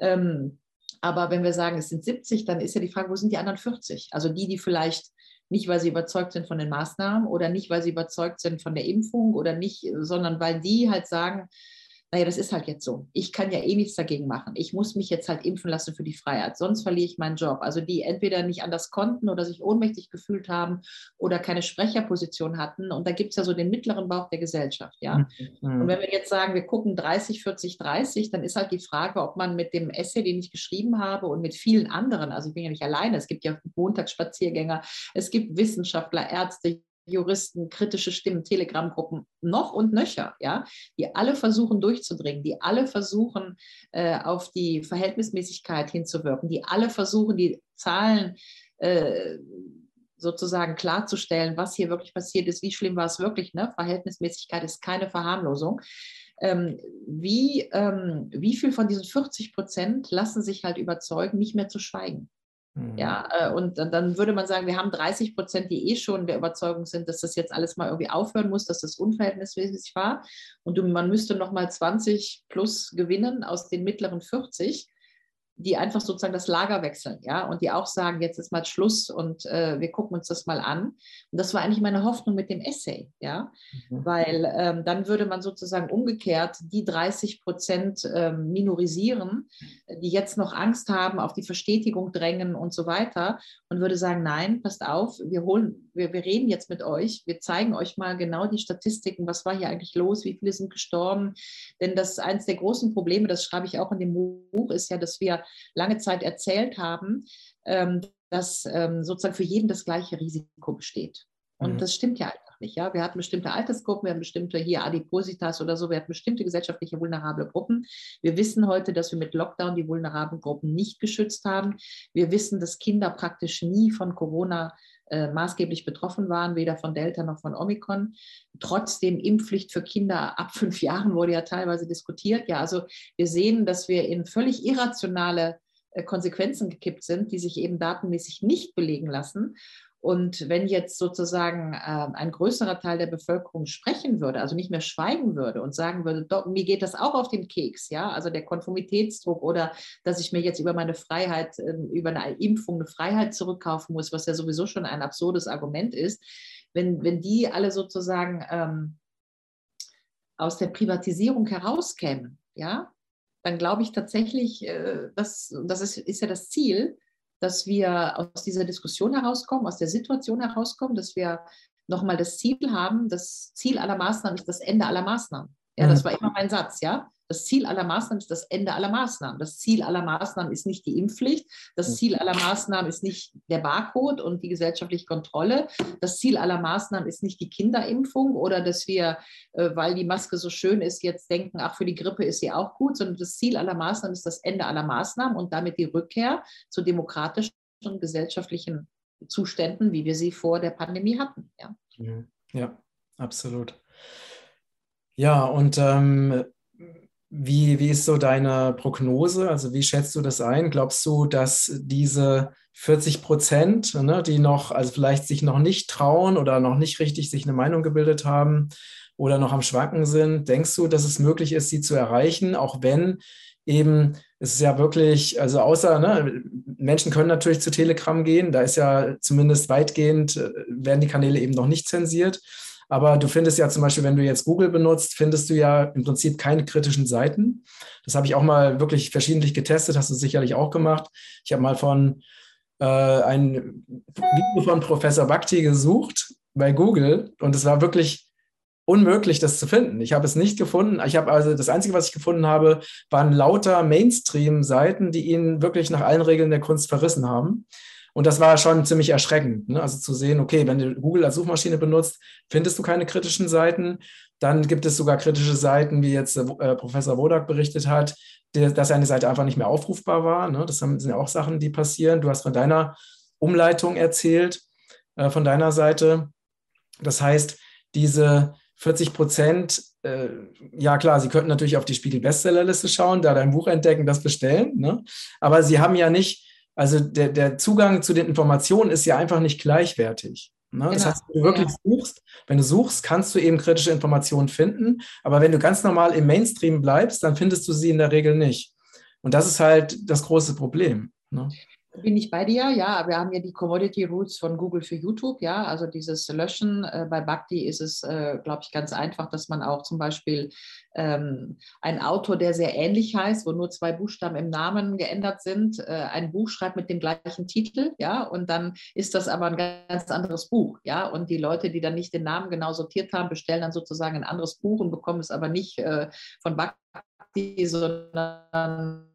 Ähm, aber wenn wir sagen, es sind 70, dann ist ja die Frage, wo sind die anderen 40? Also die, die vielleicht nicht, weil sie überzeugt sind von den Maßnahmen oder nicht, weil sie überzeugt sind von der Impfung oder nicht, sondern weil die halt sagen, naja, das ist halt jetzt so. Ich kann ja eh nichts dagegen machen. Ich muss mich jetzt halt impfen lassen für die Freiheit, sonst verliere ich meinen Job. Also die entweder nicht anders konnten oder sich ohnmächtig gefühlt haben oder keine Sprecherposition hatten. Und da gibt es ja so den mittleren Bauch der Gesellschaft, ja. Mhm. Und wenn wir jetzt sagen, wir gucken 30, 40, 30, dann ist halt die Frage, ob man mit dem Essay, den ich geschrieben habe und mit vielen anderen, also ich bin ja nicht alleine, es gibt ja Montagsspaziergänger, es gibt Wissenschaftler, Ärzte, Juristen, kritische Stimmen, Telegram-Gruppen noch und nöcher, ja, die alle versuchen durchzudringen, die alle versuchen äh, auf die Verhältnismäßigkeit hinzuwirken, die alle versuchen, die Zahlen äh, sozusagen klarzustellen, was hier wirklich passiert ist, wie schlimm war es wirklich. Ne? Verhältnismäßigkeit ist keine Verharmlosung. Ähm, wie, ähm, wie viel von diesen 40 Prozent lassen sich halt überzeugen, nicht mehr zu schweigen? Ja, mhm. äh, und dann würde man sagen, wir haben 30 Prozent, die eh schon der Überzeugung sind, dass das jetzt alles mal irgendwie aufhören muss, dass das unverhältnismäßig war. Und man müsste noch mal 20 plus gewinnen aus den mittleren 40 die einfach sozusagen das Lager wechseln, ja, und die auch sagen, jetzt ist mal Schluss und äh, wir gucken uns das mal an. Und das war eigentlich meine Hoffnung mit dem Essay, ja, mhm. weil ähm, dann würde man sozusagen umgekehrt die 30 Prozent ähm, minorisieren, die jetzt noch Angst haben, auf die Verstetigung drängen und so weiter und würde sagen, nein, passt auf, wir holen, wir, wir reden jetzt mit euch, wir zeigen euch mal genau die Statistiken, was war hier eigentlich los, wie viele sind gestorben, denn das eines der großen Probleme, das schreibe ich auch in dem Buch, ist ja, dass wir lange Zeit erzählt haben, ähm, dass ähm, sozusagen für jeden das gleiche Risiko besteht. Und mhm. das stimmt ja einfach nicht. Ja? Wir hatten bestimmte Altersgruppen, wir haben bestimmte hier Adipositas oder so, wir hatten bestimmte gesellschaftliche vulnerable Gruppen. Wir wissen heute, dass wir mit Lockdown die vulnerablen Gruppen nicht geschützt haben. Wir wissen, dass Kinder praktisch nie von Corona äh, maßgeblich betroffen waren, weder von Delta noch von Omikron. Trotzdem Impfpflicht für Kinder ab fünf Jahren wurde ja teilweise diskutiert. Ja, also wir sehen, dass wir in völlig irrationale äh, Konsequenzen gekippt sind, die sich eben datenmäßig nicht belegen lassen. Und wenn jetzt sozusagen äh, ein größerer Teil der Bevölkerung sprechen würde, also nicht mehr schweigen würde und sagen würde, doch, mir geht das auch auf den Keks, ja, also der Konformitätsdruck oder dass ich mir jetzt über meine Freiheit, äh, über eine Impfung eine Freiheit zurückkaufen muss, was ja sowieso schon ein absurdes Argument ist, wenn, wenn die alle sozusagen ähm, aus der Privatisierung herauskämen, ja, dann glaube ich tatsächlich, äh, das, das ist, ist ja das Ziel, dass wir aus dieser Diskussion herauskommen, aus der Situation herauskommen, dass wir nochmal das Ziel haben, das Ziel aller Maßnahmen ist das Ende aller Maßnahmen. Ja, das mhm. war immer mein Satz, ja. Das Ziel aller Maßnahmen ist das Ende aller Maßnahmen. Das Ziel aller Maßnahmen ist nicht die Impfpflicht. Das mhm. Ziel aller Maßnahmen ist nicht der Barcode und die gesellschaftliche Kontrolle. Das Ziel aller Maßnahmen ist nicht die Kinderimpfung oder dass wir, äh, weil die Maske so schön ist, jetzt denken, ach, für die Grippe ist sie auch gut, sondern das Ziel aller Maßnahmen ist das Ende aller Maßnahmen und damit die Rückkehr zu demokratischen und gesellschaftlichen Zuständen, wie wir sie vor der Pandemie hatten. Ja, ja absolut. Ja, und ähm, wie, wie ist so deine Prognose? Also wie schätzt du das ein? Glaubst du, dass diese 40 Prozent, ne, die noch, also vielleicht sich noch nicht trauen oder noch nicht richtig sich eine Meinung gebildet haben oder noch am Schwanken sind, denkst du, dass es möglich ist, sie zu erreichen, auch wenn eben es ist ja wirklich, also außer, ne, Menschen können natürlich zu Telegram gehen, da ist ja zumindest weitgehend, äh, werden die Kanäle eben noch nicht zensiert. Aber du findest ja zum Beispiel, wenn du jetzt Google benutzt, findest du ja im Prinzip keine kritischen Seiten. Das habe ich auch mal wirklich verschiedentlich getestet, hast du sicherlich auch gemacht. Ich habe mal von äh, ein Video von Professor Bhakti gesucht bei Google und es war wirklich unmöglich, das zu finden. Ich habe es nicht gefunden. Ich habe also das Einzige, was ich gefunden habe, waren lauter Mainstream-Seiten, die ihn wirklich nach allen Regeln der Kunst verrissen haben. Und das war schon ziemlich erschreckend. Ne? Also zu sehen, okay, wenn du Google als Suchmaschine benutzt, findest du keine kritischen Seiten. Dann gibt es sogar kritische Seiten, wie jetzt äh, Professor Wodak berichtet hat, der, dass eine Seite einfach nicht mehr aufrufbar war. Ne? Das sind ja auch Sachen, die passieren. Du hast von deiner Umleitung erzählt, äh, von deiner Seite. Das heißt, diese 40 Prozent, äh, ja klar, Sie könnten natürlich auf die Spiegel-Bestsellerliste schauen, da dein Buch entdecken, das bestellen. Ne? Aber Sie haben ja nicht also der, der Zugang zu den Informationen ist ja einfach nicht gleichwertig. Ne? Genau. Das heißt, wenn du wirklich ja. suchst, wenn du suchst, kannst du eben kritische Informationen finden. Aber wenn du ganz normal im Mainstream bleibst, dann findest du sie in der Regel nicht. Und das ist halt das große Problem. Ne? Bin ich bei dir, ja. Wir haben ja die Commodity Rules von Google für YouTube, ja. Also dieses Löschen. Äh, bei Bhakti ist es, äh, glaube ich, ganz einfach, dass man auch zum Beispiel ähm, ein Autor, der sehr ähnlich heißt, wo nur zwei Buchstaben im Namen geändert sind, äh, ein Buch schreibt mit dem gleichen Titel, ja. Und dann ist das aber ein ganz anderes Buch, ja. Und die Leute, die dann nicht den Namen genau sortiert haben, bestellen dann sozusagen ein anderes Buch und bekommen es aber nicht äh, von Bhakti, sondern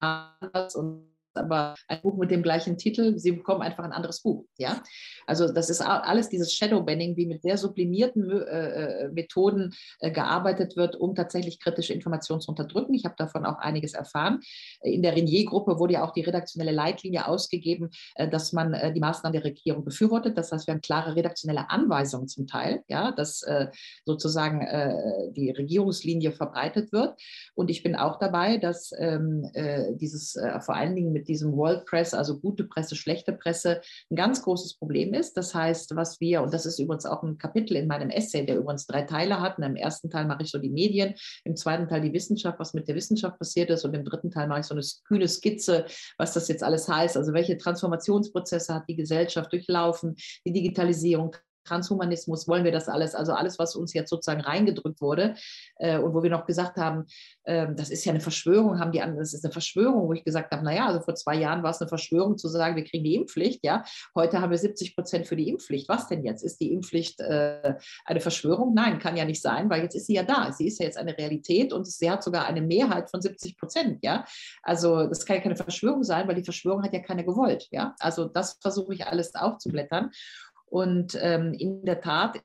anders und aber ein Buch mit dem gleichen Titel, sie bekommen einfach ein anderes Buch. Ja? Also das ist alles dieses Shadowbanning, wie mit sehr sublimierten äh, äh, Methoden äh, gearbeitet wird, um tatsächlich kritische Informationen zu unterdrücken. Ich habe davon auch einiges erfahren. In der Renier-Gruppe wurde ja auch die redaktionelle Leitlinie ausgegeben, äh, dass man äh, die Maßnahmen der Regierung befürwortet. Das heißt, wir haben klare redaktionelle Anweisungen zum Teil, ja, dass äh, sozusagen die Regierungslinie verbreitet wird. Und ich bin auch dabei, dass ähm, dieses vor allen Dingen mit diesem World Press, also gute Presse, schlechte Presse, ein ganz großes Problem ist. Das heißt, was wir, und das ist übrigens auch ein Kapitel in meinem Essay, der übrigens drei Teile hat. Und Im ersten Teil mache ich so die Medien, im zweiten Teil die Wissenschaft, was mit der Wissenschaft passiert ist, und im dritten Teil mache ich so eine kühle Skizze, was das jetzt alles heißt, also welche Transformationsprozesse hat die Gesellschaft durchlaufen, die Digitalisierung, Transhumanismus, wollen wir das alles, also alles, was uns jetzt sozusagen reingedrückt wurde äh, und wo wir noch gesagt haben, äh, das ist ja eine Verschwörung, haben die anderen, das ist eine Verschwörung, wo ich gesagt habe, naja, also vor zwei Jahren war es eine Verschwörung zu sagen, wir kriegen die Impfpflicht, ja, heute haben wir 70 Prozent für die Impfpflicht. Was denn jetzt? Ist die Impfpflicht äh, eine Verschwörung? Nein, kann ja nicht sein, weil jetzt ist sie ja da. Sie ist ja jetzt eine Realität und sie hat sogar eine Mehrheit von 70 Prozent, ja. Also das kann ja keine Verschwörung sein, weil die Verschwörung hat ja keiner gewollt, ja. Also das versuche ich alles aufzublättern. Und ähm, in der Tat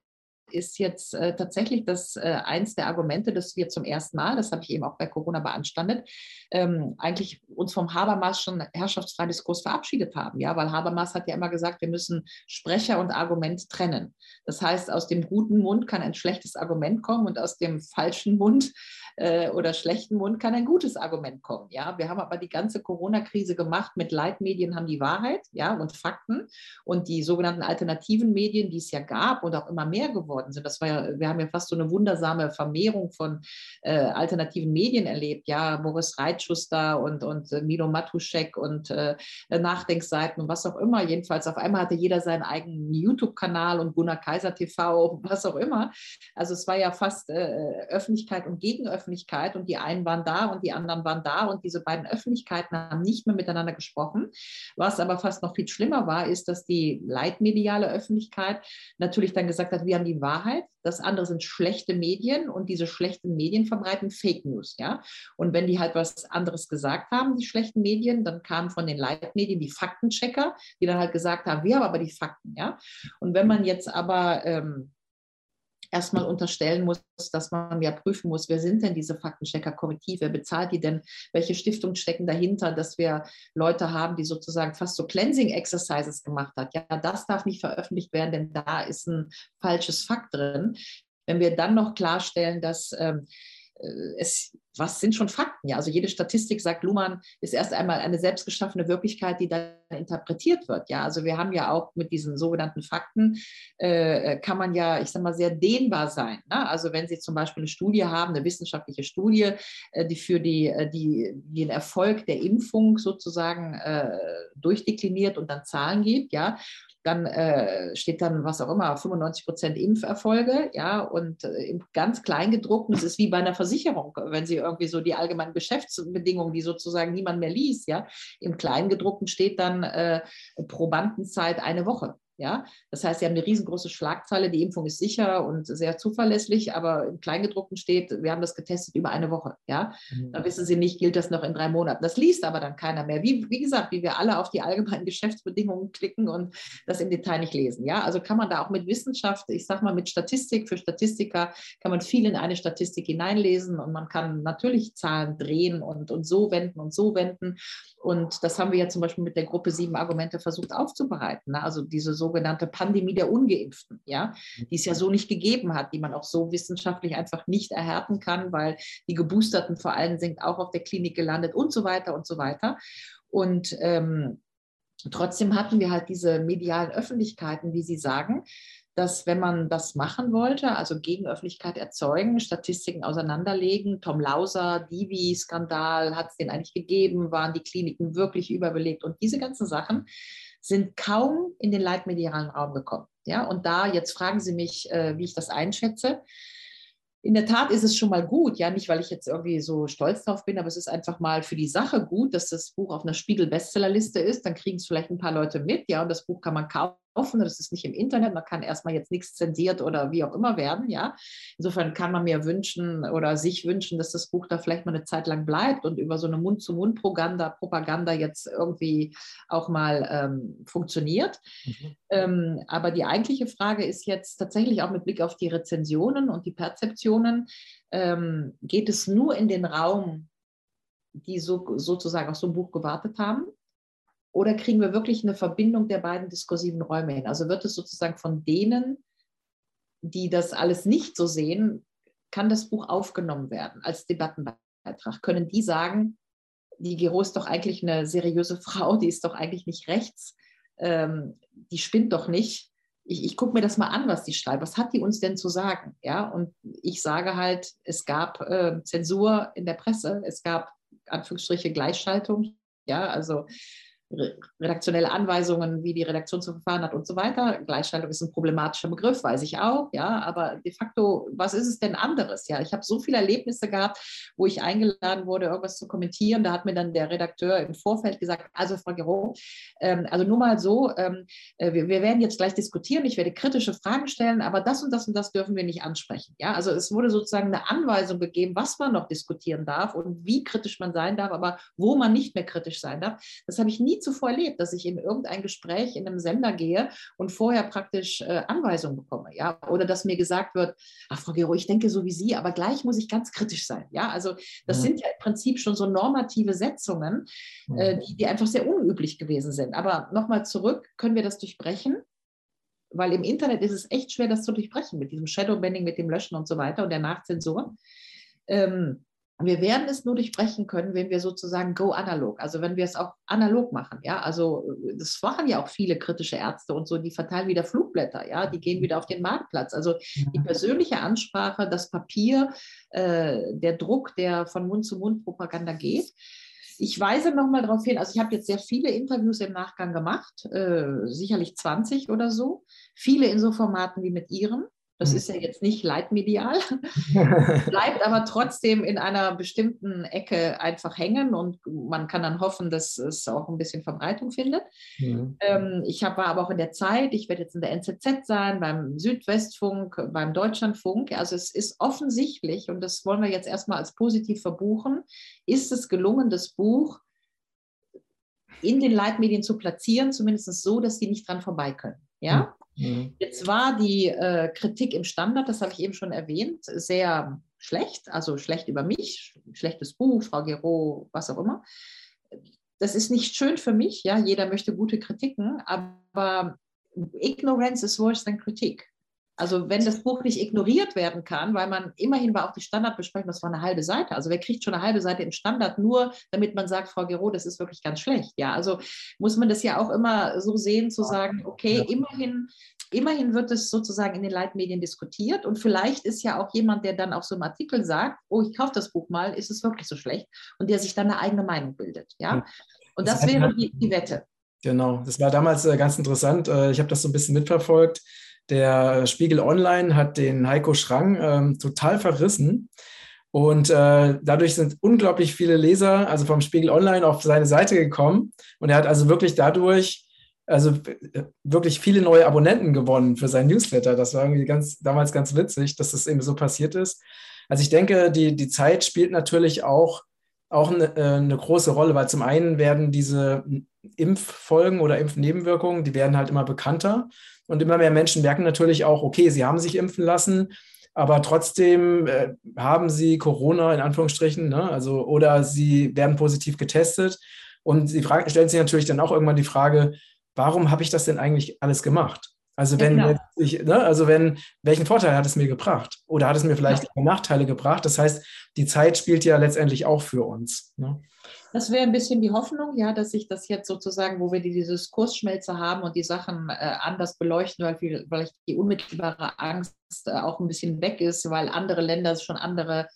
ist jetzt äh, tatsächlich das äh, eins der Argumente, dass wir zum ersten Mal, das habe ich eben auch bei Corona beanstandet, ähm, eigentlich uns vom Habermas schon herrschaftsfreien Diskurs verabschiedet haben. Ja, weil Habermas hat ja immer gesagt, wir müssen Sprecher und Argument trennen. Das heißt, aus dem guten Mund kann ein schlechtes Argument kommen und aus dem falschen Mund äh, oder schlechten Mund kann ein gutes Argument kommen. Ja, wir haben aber die ganze Corona-Krise gemacht mit Leitmedien haben die Wahrheit, ja, und Fakten und die sogenannten alternativen Medien, die es ja gab und auch immer mehr geworden sind. Das war ja, wir haben ja fast so eine wundersame Vermehrung von äh, alternativen Medien erlebt. Ja, Boris Reitschuster und und äh, Milo Matuschek und äh, Nachdenkseiten und was auch immer. Jedenfalls auf einmal hatte jeder seinen eigenen YouTube-Kanal und Gunnar Kaiser TV, was auch immer. Also es war ja fast äh, Öffentlichkeit und Gegenöffentlichkeit Öffentlichkeit und die einen waren da und die anderen waren da und diese beiden Öffentlichkeiten haben nicht mehr miteinander gesprochen. Was aber fast noch viel schlimmer war, ist, dass die leitmediale Öffentlichkeit natürlich dann gesagt hat, wir haben die Wahrheit, das andere sind schlechte Medien und diese schlechten Medien verbreiten Fake News, ja. Und wenn die halt was anderes gesagt haben, die schlechten Medien, dann kamen von den Leitmedien die Faktenchecker, die dann halt gesagt haben, wir haben aber die Fakten, ja. Und wenn man jetzt aber ähm, erstmal unterstellen muss, dass man ja prüfen muss, wer sind denn diese Faktenchecker korrektiv, wer bezahlt die denn, welche Stiftungen stecken dahinter, dass wir Leute haben, die sozusagen fast so Cleansing Exercises gemacht hat. Ja, das darf nicht veröffentlicht werden, denn da ist ein falsches Fakt drin. Wenn wir dann noch klarstellen, dass ähm, äh, es, was sind schon Fakten? Ja, also jede Statistik, sagt Luhmann, ist erst einmal eine selbstgeschaffene Wirklichkeit, die dann interpretiert wird. Ja, also wir haben ja auch mit diesen sogenannten Fakten, äh, kann man ja, ich sage mal, sehr dehnbar sein. Ne? Also wenn Sie zum Beispiel eine Studie haben, eine wissenschaftliche Studie, äh, die für die, äh, die, den Erfolg der Impfung sozusagen äh, durchdekliniert und dann Zahlen gibt, ja, dann äh, steht dann, was auch immer, 95 Prozent Impferfolge, ja, und äh, ganz kleingedruckt, es ist wie bei einer Versicherung, wenn Sie irgendwie so die allgemeinen Geschäftsbedingungen, die sozusagen niemand mehr liest, ja, im Kleingedruckten steht dann äh, Probandenzeit eine Woche. Ja, das heißt, sie haben eine riesengroße Schlagzeile, die Impfung ist sicher und sehr zuverlässig, aber im Kleingedruckten steht, wir haben das getestet über eine Woche. Ja, mhm. da wissen sie nicht, gilt das noch in drei Monaten. Das liest aber dann keiner mehr. Wie, wie gesagt, wie wir alle auf die allgemeinen Geschäftsbedingungen klicken und das im Detail nicht lesen. Ja, also kann man da auch mit Wissenschaft, ich sag mal mit Statistik, für Statistiker kann man viel in eine Statistik hineinlesen und man kann natürlich Zahlen drehen und, und so wenden und so wenden. Und das haben wir ja zum Beispiel mit der Gruppe sieben Argumente versucht aufzubereiten. Ne? Also diese sogenannte Pandemie der Ungeimpften, ja, die es ja so nicht gegeben hat, die man auch so wissenschaftlich einfach nicht erhärten kann, weil die Geboosterten vor allem sind auch auf der Klinik gelandet und so weiter und so weiter. Und ähm, trotzdem hatten wir halt diese medialen Öffentlichkeiten, wie Sie sagen, dass wenn man das machen wollte, also Gegenöffentlichkeit erzeugen, Statistiken auseinanderlegen, Tom Lauser, Divi-Skandal, hat es den eigentlich gegeben, waren die Kliniken wirklich überbelegt und diese ganzen Sachen sind kaum in den leitmedialen Raum gekommen. Ja, und da, jetzt fragen Sie mich, äh, wie ich das einschätze. In der Tat ist es schon mal gut, ja, nicht weil ich jetzt irgendwie so stolz drauf bin, aber es ist einfach mal für die Sache gut, dass das Buch auf einer Spiegel-Bestsellerliste ist. Dann kriegen es vielleicht ein paar Leute mit, ja, und das Buch kann man kaufen offen, das ist nicht im Internet, man kann erstmal jetzt nichts zensiert oder wie auch immer werden, ja. Insofern kann man mir wünschen oder sich wünschen, dass das Buch da vielleicht mal eine Zeit lang bleibt und über so eine Mund-zu-Mund-Propaganda Propaganda jetzt irgendwie auch mal ähm, funktioniert. Mhm. Ähm, aber die eigentliche Frage ist jetzt tatsächlich auch mit Blick auf die Rezensionen und die Perzeptionen, ähm, geht es nur in den Raum, die so, sozusagen auf so ein Buch gewartet haben? Oder kriegen wir wirklich eine Verbindung der beiden diskursiven Räume hin? Also wird es sozusagen von denen, die das alles nicht so sehen, kann das Buch aufgenommen werden als Debattenbeitrag? Können die sagen, die Gero ist doch eigentlich eine seriöse Frau, die ist doch eigentlich nicht rechts, ähm, die spinnt doch nicht. Ich, ich gucke mir das mal an, was die schreibt. Was hat die uns denn zu sagen? Ja, und ich sage halt, es gab äh, Zensur in der Presse, es gab Anführungsstriche Gleichschaltung. Ja, also redaktionelle Anweisungen, wie die Redaktion zu verfahren hat und so weiter. Gleichstellung ist ein problematischer Begriff, weiß ich auch, ja, aber de facto, was ist es denn anderes? Ja, ich habe so viele Erlebnisse gehabt, wo ich eingeladen wurde, irgendwas zu kommentieren. Da hat mir dann der Redakteur im Vorfeld gesagt, also Frau Gero, ähm, also nur mal so, ähm, äh, wir, wir, werden jetzt gleich diskutieren, ich werde kritische Fragen stellen, aber das und das und das dürfen wir nicht ansprechen. Ja, also es wurde sozusagen eine Anweisung gegeben, was man noch diskutieren darf und wie kritisch man sein darf, aber wo man nicht mehr kritisch sein darf. Das habe ich nie zuvor erlebt, dass ich in irgendein Gespräch in einem Sender gehe und vorher praktisch äh, Anweisungen bekomme, ja, oder dass mir gesagt wird, ach Frau Gero, ich denke so wie Sie, aber gleich muss ich ganz kritisch sein, ja, also das ja. sind ja im Prinzip schon so normative Setzungen, äh, die, die einfach sehr unüblich gewesen sind. Aber nochmal zurück, können wir das durchbrechen? weil im Internet ist es echt schwer, das zu durchbrechen mit diesem Shadowbanning, mit dem Löschen und so weiter und der Nachzensur. Ähm, wir werden es nur durchbrechen können, wenn wir sozusagen go analog, also wenn wir es auch analog machen. Ja, also das machen ja auch viele kritische Ärzte und so, die verteilen wieder Flugblätter, ja, die gehen wieder auf den Marktplatz. Also die persönliche Ansprache, das Papier, äh, der Druck, der von Mund zu Mund Propaganda geht. Ich weise nochmal darauf hin, also ich habe jetzt sehr viele Interviews im Nachgang gemacht, äh, sicherlich 20 oder so, viele in so Formaten wie mit Ihrem. Das hm. ist ja jetzt nicht leitmedial, bleibt aber trotzdem in einer bestimmten Ecke einfach hängen und man kann dann hoffen, dass es auch ein bisschen Verbreitung findet. Mhm. Ähm, ich war aber auch in der Zeit, ich werde jetzt in der NZZ sein, beim Südwestfunk, beim Deutschlandfunk. Also es ist offensichtlich, und das wollen wir jetzt erstmal als positiv verbuchen, ist es gelungen, das Buch in den Leitmedien zu platzieren, zumindest so, dass die nicht dran vorbei können. Ja? Mhm. Jetzt war die äh, Kritik im Standard, das habe ich eben schon erwähnt, sehr schlecht, also schlecht über mich, schlechtes Buch, Frau Gero, was auch immer. Das ist nicht schön für mich, ja, jeder möchte gute Kritiken, aber Ignorance is worse than Kritik. Also wenn das Buch nicht ignoriert werden kann, weil man immerhin war auch die Standardbesprechung, das war eine halbe Seite. Also wer kriegt schon eine halbe Seite im Standard nur, damit man sagt, Frau Gero, das ist wirklich ganz schlecht. Ja, also muss man das ja auch immer so sehen, zu sagen, okay, immerhin, immerhin wird es sozusagen in den Leitmedien diskutiert und vielleicht ist ja auch jemand, der dann auf so einem Artikel sagt, oh, ich kaufe das Buch mal, ist es wirklich so schlecht und der sich dann eine eigene Meinung bildet. Ja, und das, wäre die, die Wette. Genau, das war damals äh, ganz interessant. Äh, ich habe das so ein bisschen mitverfolgt. Der Spiegel Online hat den Heiko Schrang ähm, total verrissen. Und äh, dadurch sind unglaublich viele Leser, also vom Spiegel Online, auf seine Seite gekommen. Und er hat also wirklich dadurch, also äh, wirklich viele neue Abonnenten gewonnen für seinen Newsletter. Das war irgendwie ganz, damals ganz witzig, dass das eben so passiert ist. Also ich denke, die, die Zeit spielt natürlich auch, auch eine, äh, eine große Rolle, weil zum einen werden diese Impffolgen oder Impfnebenwirkungen, die werden halt immer bekannter. Und immer mehr Menschen merken natürlich auch, okay, sie haben sich impfen lassen, aber trotzdem äh, haben sie Corona in Anführungsstrichen, ne? also, oder sie werden positiv getestet. Und sie fragen, stellen sich natürlich dann auch irgendwann die Frage, warum habe ich das denn eigentlich alles gemacht? Also wenn, ja, ich, ne, also wenn, welchen Vorteil hat es mir gebracht? Oder hat es mir vielleicht ja. Nachteile gebracht? Das heißt, die Zeit spielt ja letztendlich auch für uns. Ne? Das wäre ein bisschen die Hoffnung, ja, dass sich das jetzt sozusagen, wo wir die, Diskursschmelze haben und die Sachen äh, anders beleuchten, weil vielleicht die unmittelbare Angst äh, auch ein bisschen weg ist, weil andere Länder schon andere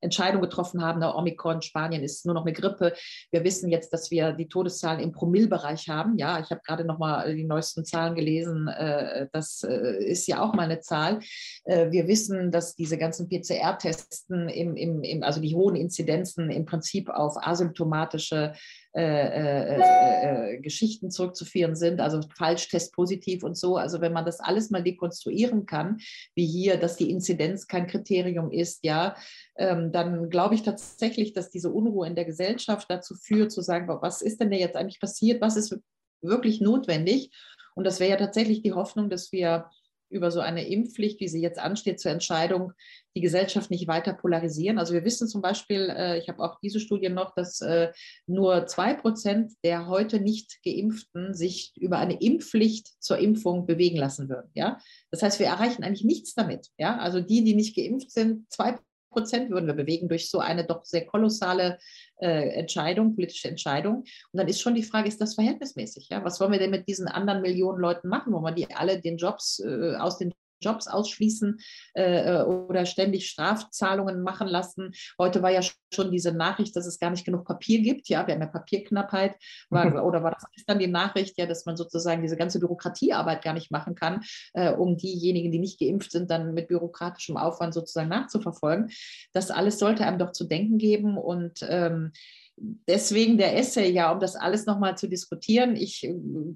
Entscheidung getroffen haben, der Omikron, Spanien ist nur noch eine Grippe. Wir wissen jetzt, dass wir die Todeszahlen im Promillbereich haben. Ja, ich habe gerade noch mal die neuesten Zahlen gelesen. Äh, das äh, ist ja auch mal eine Zahl. Äh, wir wissen, dass diese ganzen PCR-Testen, im, im, im, also die hohen Inzidenzen im Prinzip auf asymptomatische äh, äh, äh, Geschichten zurückzuführen sind, also Falschtest positiv und so. Also wenn man das alles mal dekonstruieren kann, wie hier, dass die Inzidenz kein Kriterium ist, ja, ähm, dann glaube ich tatsächlich, dass diese Unruhe in der Gesellschaft dazu führt, zu sagen, was ist denn jetzt eigentlich passiert, was ist wirklich notwendig? Und das wäre ja tatsächlich die Hoffnung, dass wir über so eine Impfpflicht, wie sie jetzt ansteht, zur Entscheidung, die Gesellschaft nicht weiter polarisieren. Also wir wissen zum Beispiel, äh, ich habe auch diese Studie noch, dass äh, nur zwei Prozent der heute nicht Geimpften sich über eine Impfpflicht zur Impfung bewegen lassen würden. Ja? Das heißt, wir erreichen eigentlich nichts damit. Ja? Also die, die nicht geimpft sind, zwei Prozent würden wir bewegen durch so eine doch sehr kolossale äh, Entscheidung, politische Entscheidung. Und dann ist schon die Frage, ist das verhältnismäßig? Ja? Was wollen wir denn mit diesen anderen Millionen Leuten machen? Wollen wir die alle den Jobs äh, aus den Jobs ausschließen äh, oder ständig Strafzahlungen machen lassen. Heute war ja schon diese Nachricht, dass es gar nicht genug Papier gibt. Ja, wir haben ja Papierknappheit. War, oder war das gestern die Nachricht, ja, dass man sozusagen diese ganze Bürokratiearbeit gar nicht machen kann, äh, um diejenigen, die nicht geimpft sind, dann mit bürokratischem Aufwand sozusagen nachzuverfolgen. Das alles sollte einem doch zu denken geben und ähm, deswegen der Essay, ja, um das alles nochmal zu diskutieren. Ich äh,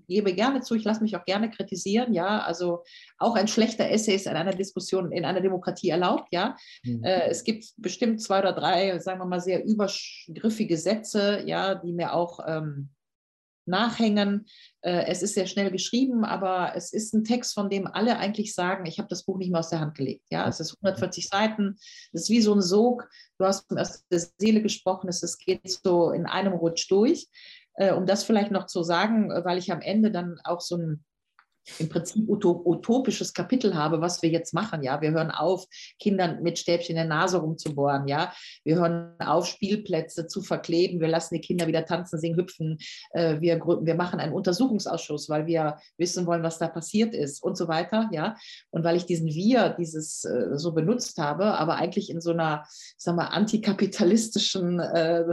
gebe gerne zu, ich lasse mich auch gerne kritisieren, ja. Also auch ein schlechter Essay ist in einer Diskussion, in einer Demokratie erlaubt, ja. Mhm. Äh, es gibt bestimmt zwei oder drei, sagen wir mal, sehr übergriffige Sätze, ja, die mir auch ähm, nachhängen. Äh, es ist sehr schnell geschrieben, aber es ist ein Text, von dem alle eigentlich sagen, ich habe das Buch nicht mehr aus der Hand gelegt. Ja, es ist 140 Seiten, es ist wie so ein Sog. Du hast aus der Seele gesprochen, es geht so in einem Rutsch durch. Äh, um das vielleicht noch zu sagen, weil ich am Ende dann auch so ein im Prinzip utopisches Kapitel habe, was wir jetzt machen. Ja, wir hören auf, Kindern mit Stäbchen in der Nase rumzubohren. Ja, wir hören auf, Spielplätze zu verkleben. Wir lassen die Kinder wieder tanzen, singen, hüpfen. Äh, wir, wir machen einen Untersuchungsausschuss, weil wir wissen wollen, was da passiert ist und so weiter. Ja, und weil ich diesen Wir, dieses äh, so benutzt habe, aber eigentlich in so einer, sagen wir, antikapitalistischen äh,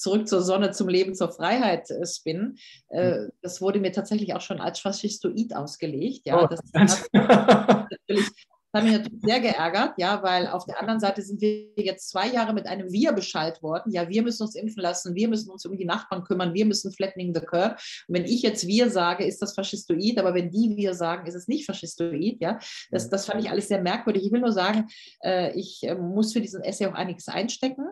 zurück zur Sonne, zum Leben, zur Freiheit äh, spinnen. Äh, hm. das wurde mir tatsächlich auch schon als Faschistoid ausgelegt. Ja, oh, das hat natürlich Das hat mich natürlich sehr geärgert, ja, weil auf der anderen Seite sind wir jetzt zwei Jahre mit einem Wir Bescheid worden. Ja, wir müssen uns impfen lassen, wir müssen uns um die Nachbarn kümmern, wir müssen flattening the curve. Und wenn ich jetzt Wir sage, ist das faschistoid, aber wenn die Wir sagen, ist es nicht faschistoid, ja. Das, das fand ich alles sehr merkwürdig. Ich will nur sagen, äh, ich äh, muss für diesen Essay auch einiges einstecken.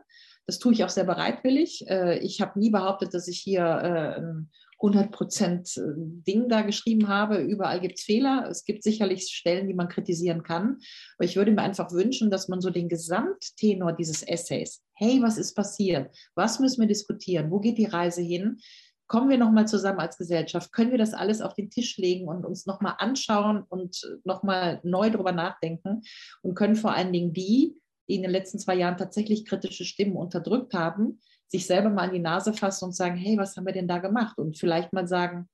Das tue ich auch sehr bereitwillig. Äh, ich habe nie behauptet, dass ich hier ein 100 Prozent äh, Ding da geschrieben habe. Überall gibt es Fehler. Es gibt sicherlich Stellen, die man kritisieren kann. Aber ich würde mir einfach wünschen, dass man so den Gesamttenor dieses Essays, hey, was ist passiert? Was müssen wir diskutieren? Wo geht die Reise hin? Kommen wir nochmal zusammen als Gesellschaft? Können wir das alles auf den Tisch legen und uns nochmal anschauen und nochmal neu darüber nachdenken? Und können vor allen Dingen die in den letzten zwei Jahren tatsächlich kritische Stimmen unterdrückt haben, sich selber mal an die Nase fassen und sagen, hey, was haben wir denn da gemacht? Und vielleicht mal sagen,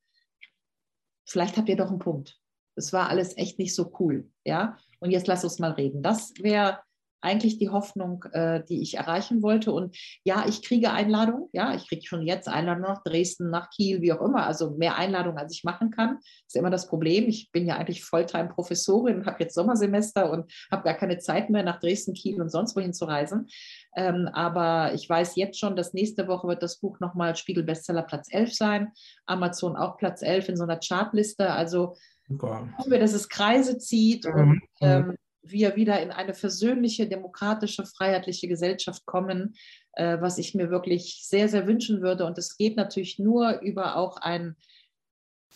vielleicht habt ihr doch einen Punkt. Es war alles echt nicht so cool, ja. Und jetzt lass uns mal reden. Das wäre eigentlich die Hoffnung, äh, die ich erreichen wollte. Und ja, ich kriege Einladungen. Ja, ich kriege schon jetzt Einladungen nach Dresden, nach Kiel, wie auch immer. Also mehr Einladungen, als ich machen kann. Das ist immer das Problem. Ich bin ja eigentlich Volltime-Professorin, habe jetzt Sommersemester und habe gar keine Zeit mehr, nach Dresden, Kiel und sonst wohin zu reisen. Ähm, aber ich weiß jetzt schon, dass nächste Woche wird das Buch nochmal Spiegel-Bestseller Platz 11 sein. Amazon auch Platz 11 in so einer Chartliste. Also Super. hoffen wir, dass es Kreise zieht mhm. und ähm, wir wieder in eine versöhnliche, demokratische, freiheitliche Gesellschaft kommen, äh, was ich mir wirklich sehr, sehr wünschen würde. Und es geht natürlich nur über auch ein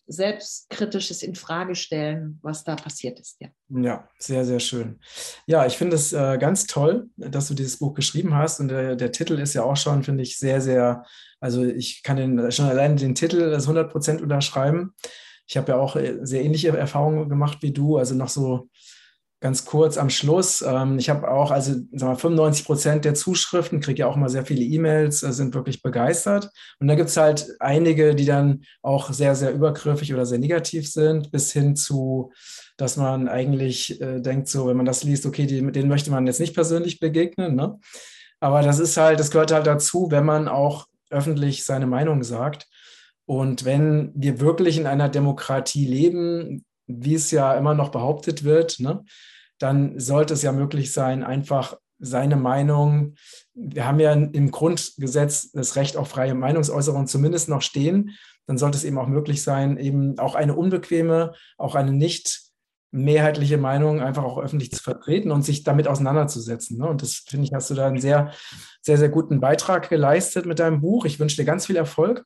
selbstkritisches Infragestellen, was da passiert ist. Ja, ja sehr, sehr schön. Ja, ich finde es äh, ganz toll, dass du dieses Buch geschrieben hast. Und der, der Titel ist ja auch schon, finde ich, sehr, sehr, also ich kann den, schon allein den Titel das 100 Prozent unterschreiben. Ich habe ja auch äh, sehr ähnliche Erfahrungen gemacht wie du, also noch so ganz kurz am Schluss. Ähm, ich habe auch, also sagen wir, 95 Prozent der Zuschriften, kriege ja auch mal sehr viele E-Mails, äh, sind wirklich begeistert. Und da gibt es halt einige, die dann auch sehr, sehr übergriffig oder sehr negativ sind, bis hin zu, dass man eigentlich äh, denkt, so, wenn man das liest, okay, die, denen möchte man jetzt nicht persönlich begegnen. Ne? Aber das ist halt, das gehört halt dazu, wenn man auch öffentlich seine Meinung sagt. Und wenn wir wirklich in einer Demokratie leben, wie es ja immer noch behauptet wird, ne, dann sollte es ja möglich sein, einfach seine Meinung, wir haben ja im Grundgesetz das Recht auf freie Meinungsäußerung zumindest noch stehen, dann sollte es eben auch möglich sein, eben auch eine unbequeme, auch eine nicht mehrheitliche Meinung einfach auch öffentlich zu vertreten und sich damit auseinanderzusetzen. Ne? Und das finde ich, hast du da einen sehr, sehr, sehr guten Beitrag geleistet mit deinem Buch. Ich wünsche dir ganz viel Erfolg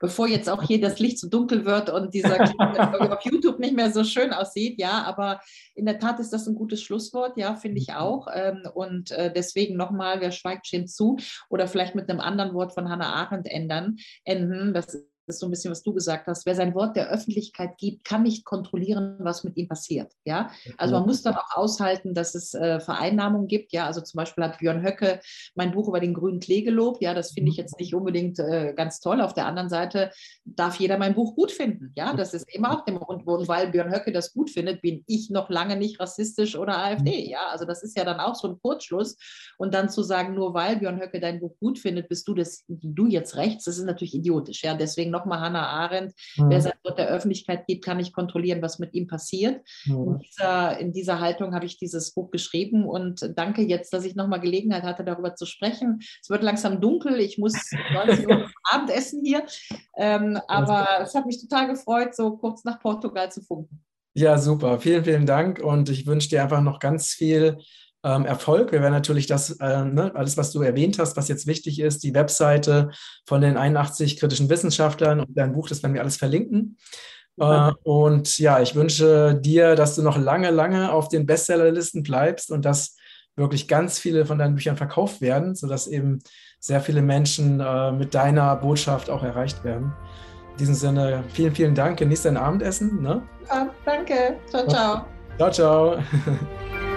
bevor jetzt auch hier das Licht zu so dunkel wird und dieser Clip auf YouTube nicht mehr so schön aussieht, ja, aber in der Tat ist das ein gutes Schlusswort, ja, finde ich mhm. auch. Ähm, und äh, deswegen nochmal, wer schweigt, stimmt zu oder vielleicht mit einem anderen Wort von Hannah Arendt ändern, enden. Das das ist so ein bisschen, was du gesagt hast, wer sein Wort der Öffentlichkeit gibt, kann nicht kontrollieren, was mit ihm passiert. Ja, also man muss dann auch aushalten, dass es äh, Vereinnahmungen gibt. Ja, also zum Beispiel hat Björn Höcke mein Buch über den grünen Klee gelobt. Ja, das finde ich mhm. jetzt nicht unbedingt äh, ganz toll. Auf der anderen Seite darf jeder mein Buch gut finden. Ja, das ist immer auch dem Grund. Und weil Björn Höcke das gut findet, bin ich noch lange nicht rassistisch oder AfD. Mhm. Ja, also das ist ja dann auch so ein Kurzschluss. Und dann zu sagen, nur weil Björn Höcke dein Buch gut findet, bist du das, du jetzt rechts, das ist natürlich idiotisch. Ja, deswegen noch nochmal Hannah Arendt, mhm. wer sein Wort der Öffentlichkeit gibt, kann nicht kontrollieren, was mit ihm passiert. Mhm. In, dieser, in dieser Haltung habe ich dieses Buch geschrieben und danke jetzt, dass ich nochmal Gelegenheit hatte, darüber zu sprechen. Es wird langsam dunkel, ich muss 19 Uhr Abendessen hier, ähm, aber es hat mich total gefreut, so kurz nach Portugal zu funken. Ja, super. Vielen, vielen Dank und ich wünsche dir einfach noch ganz viel ähm, Erfolg. Wir werden natürlich das, äh, ne, alles, was du erwähnt hast, was jetzt wichtig ist, die Webseite von den 81 kritischen Wissenschaftlern und dein Buch, das werden wir alles verlinken. Äh, und ja, ich wünsche dir, dass du noch lange, lange auf den Bestsellerlisten bleibst und dass wirklich ganz viele von deinen Büchern verkauft werden, sodass eben sehr viele Menschen äh, mit deiner Botschaft auch erreicht werden. In diesem Sinne, vielen, vielen Dank. Genieß dein Abendessen. Ne? Ja, danke. Ciao, ciao. Ciao, ciao.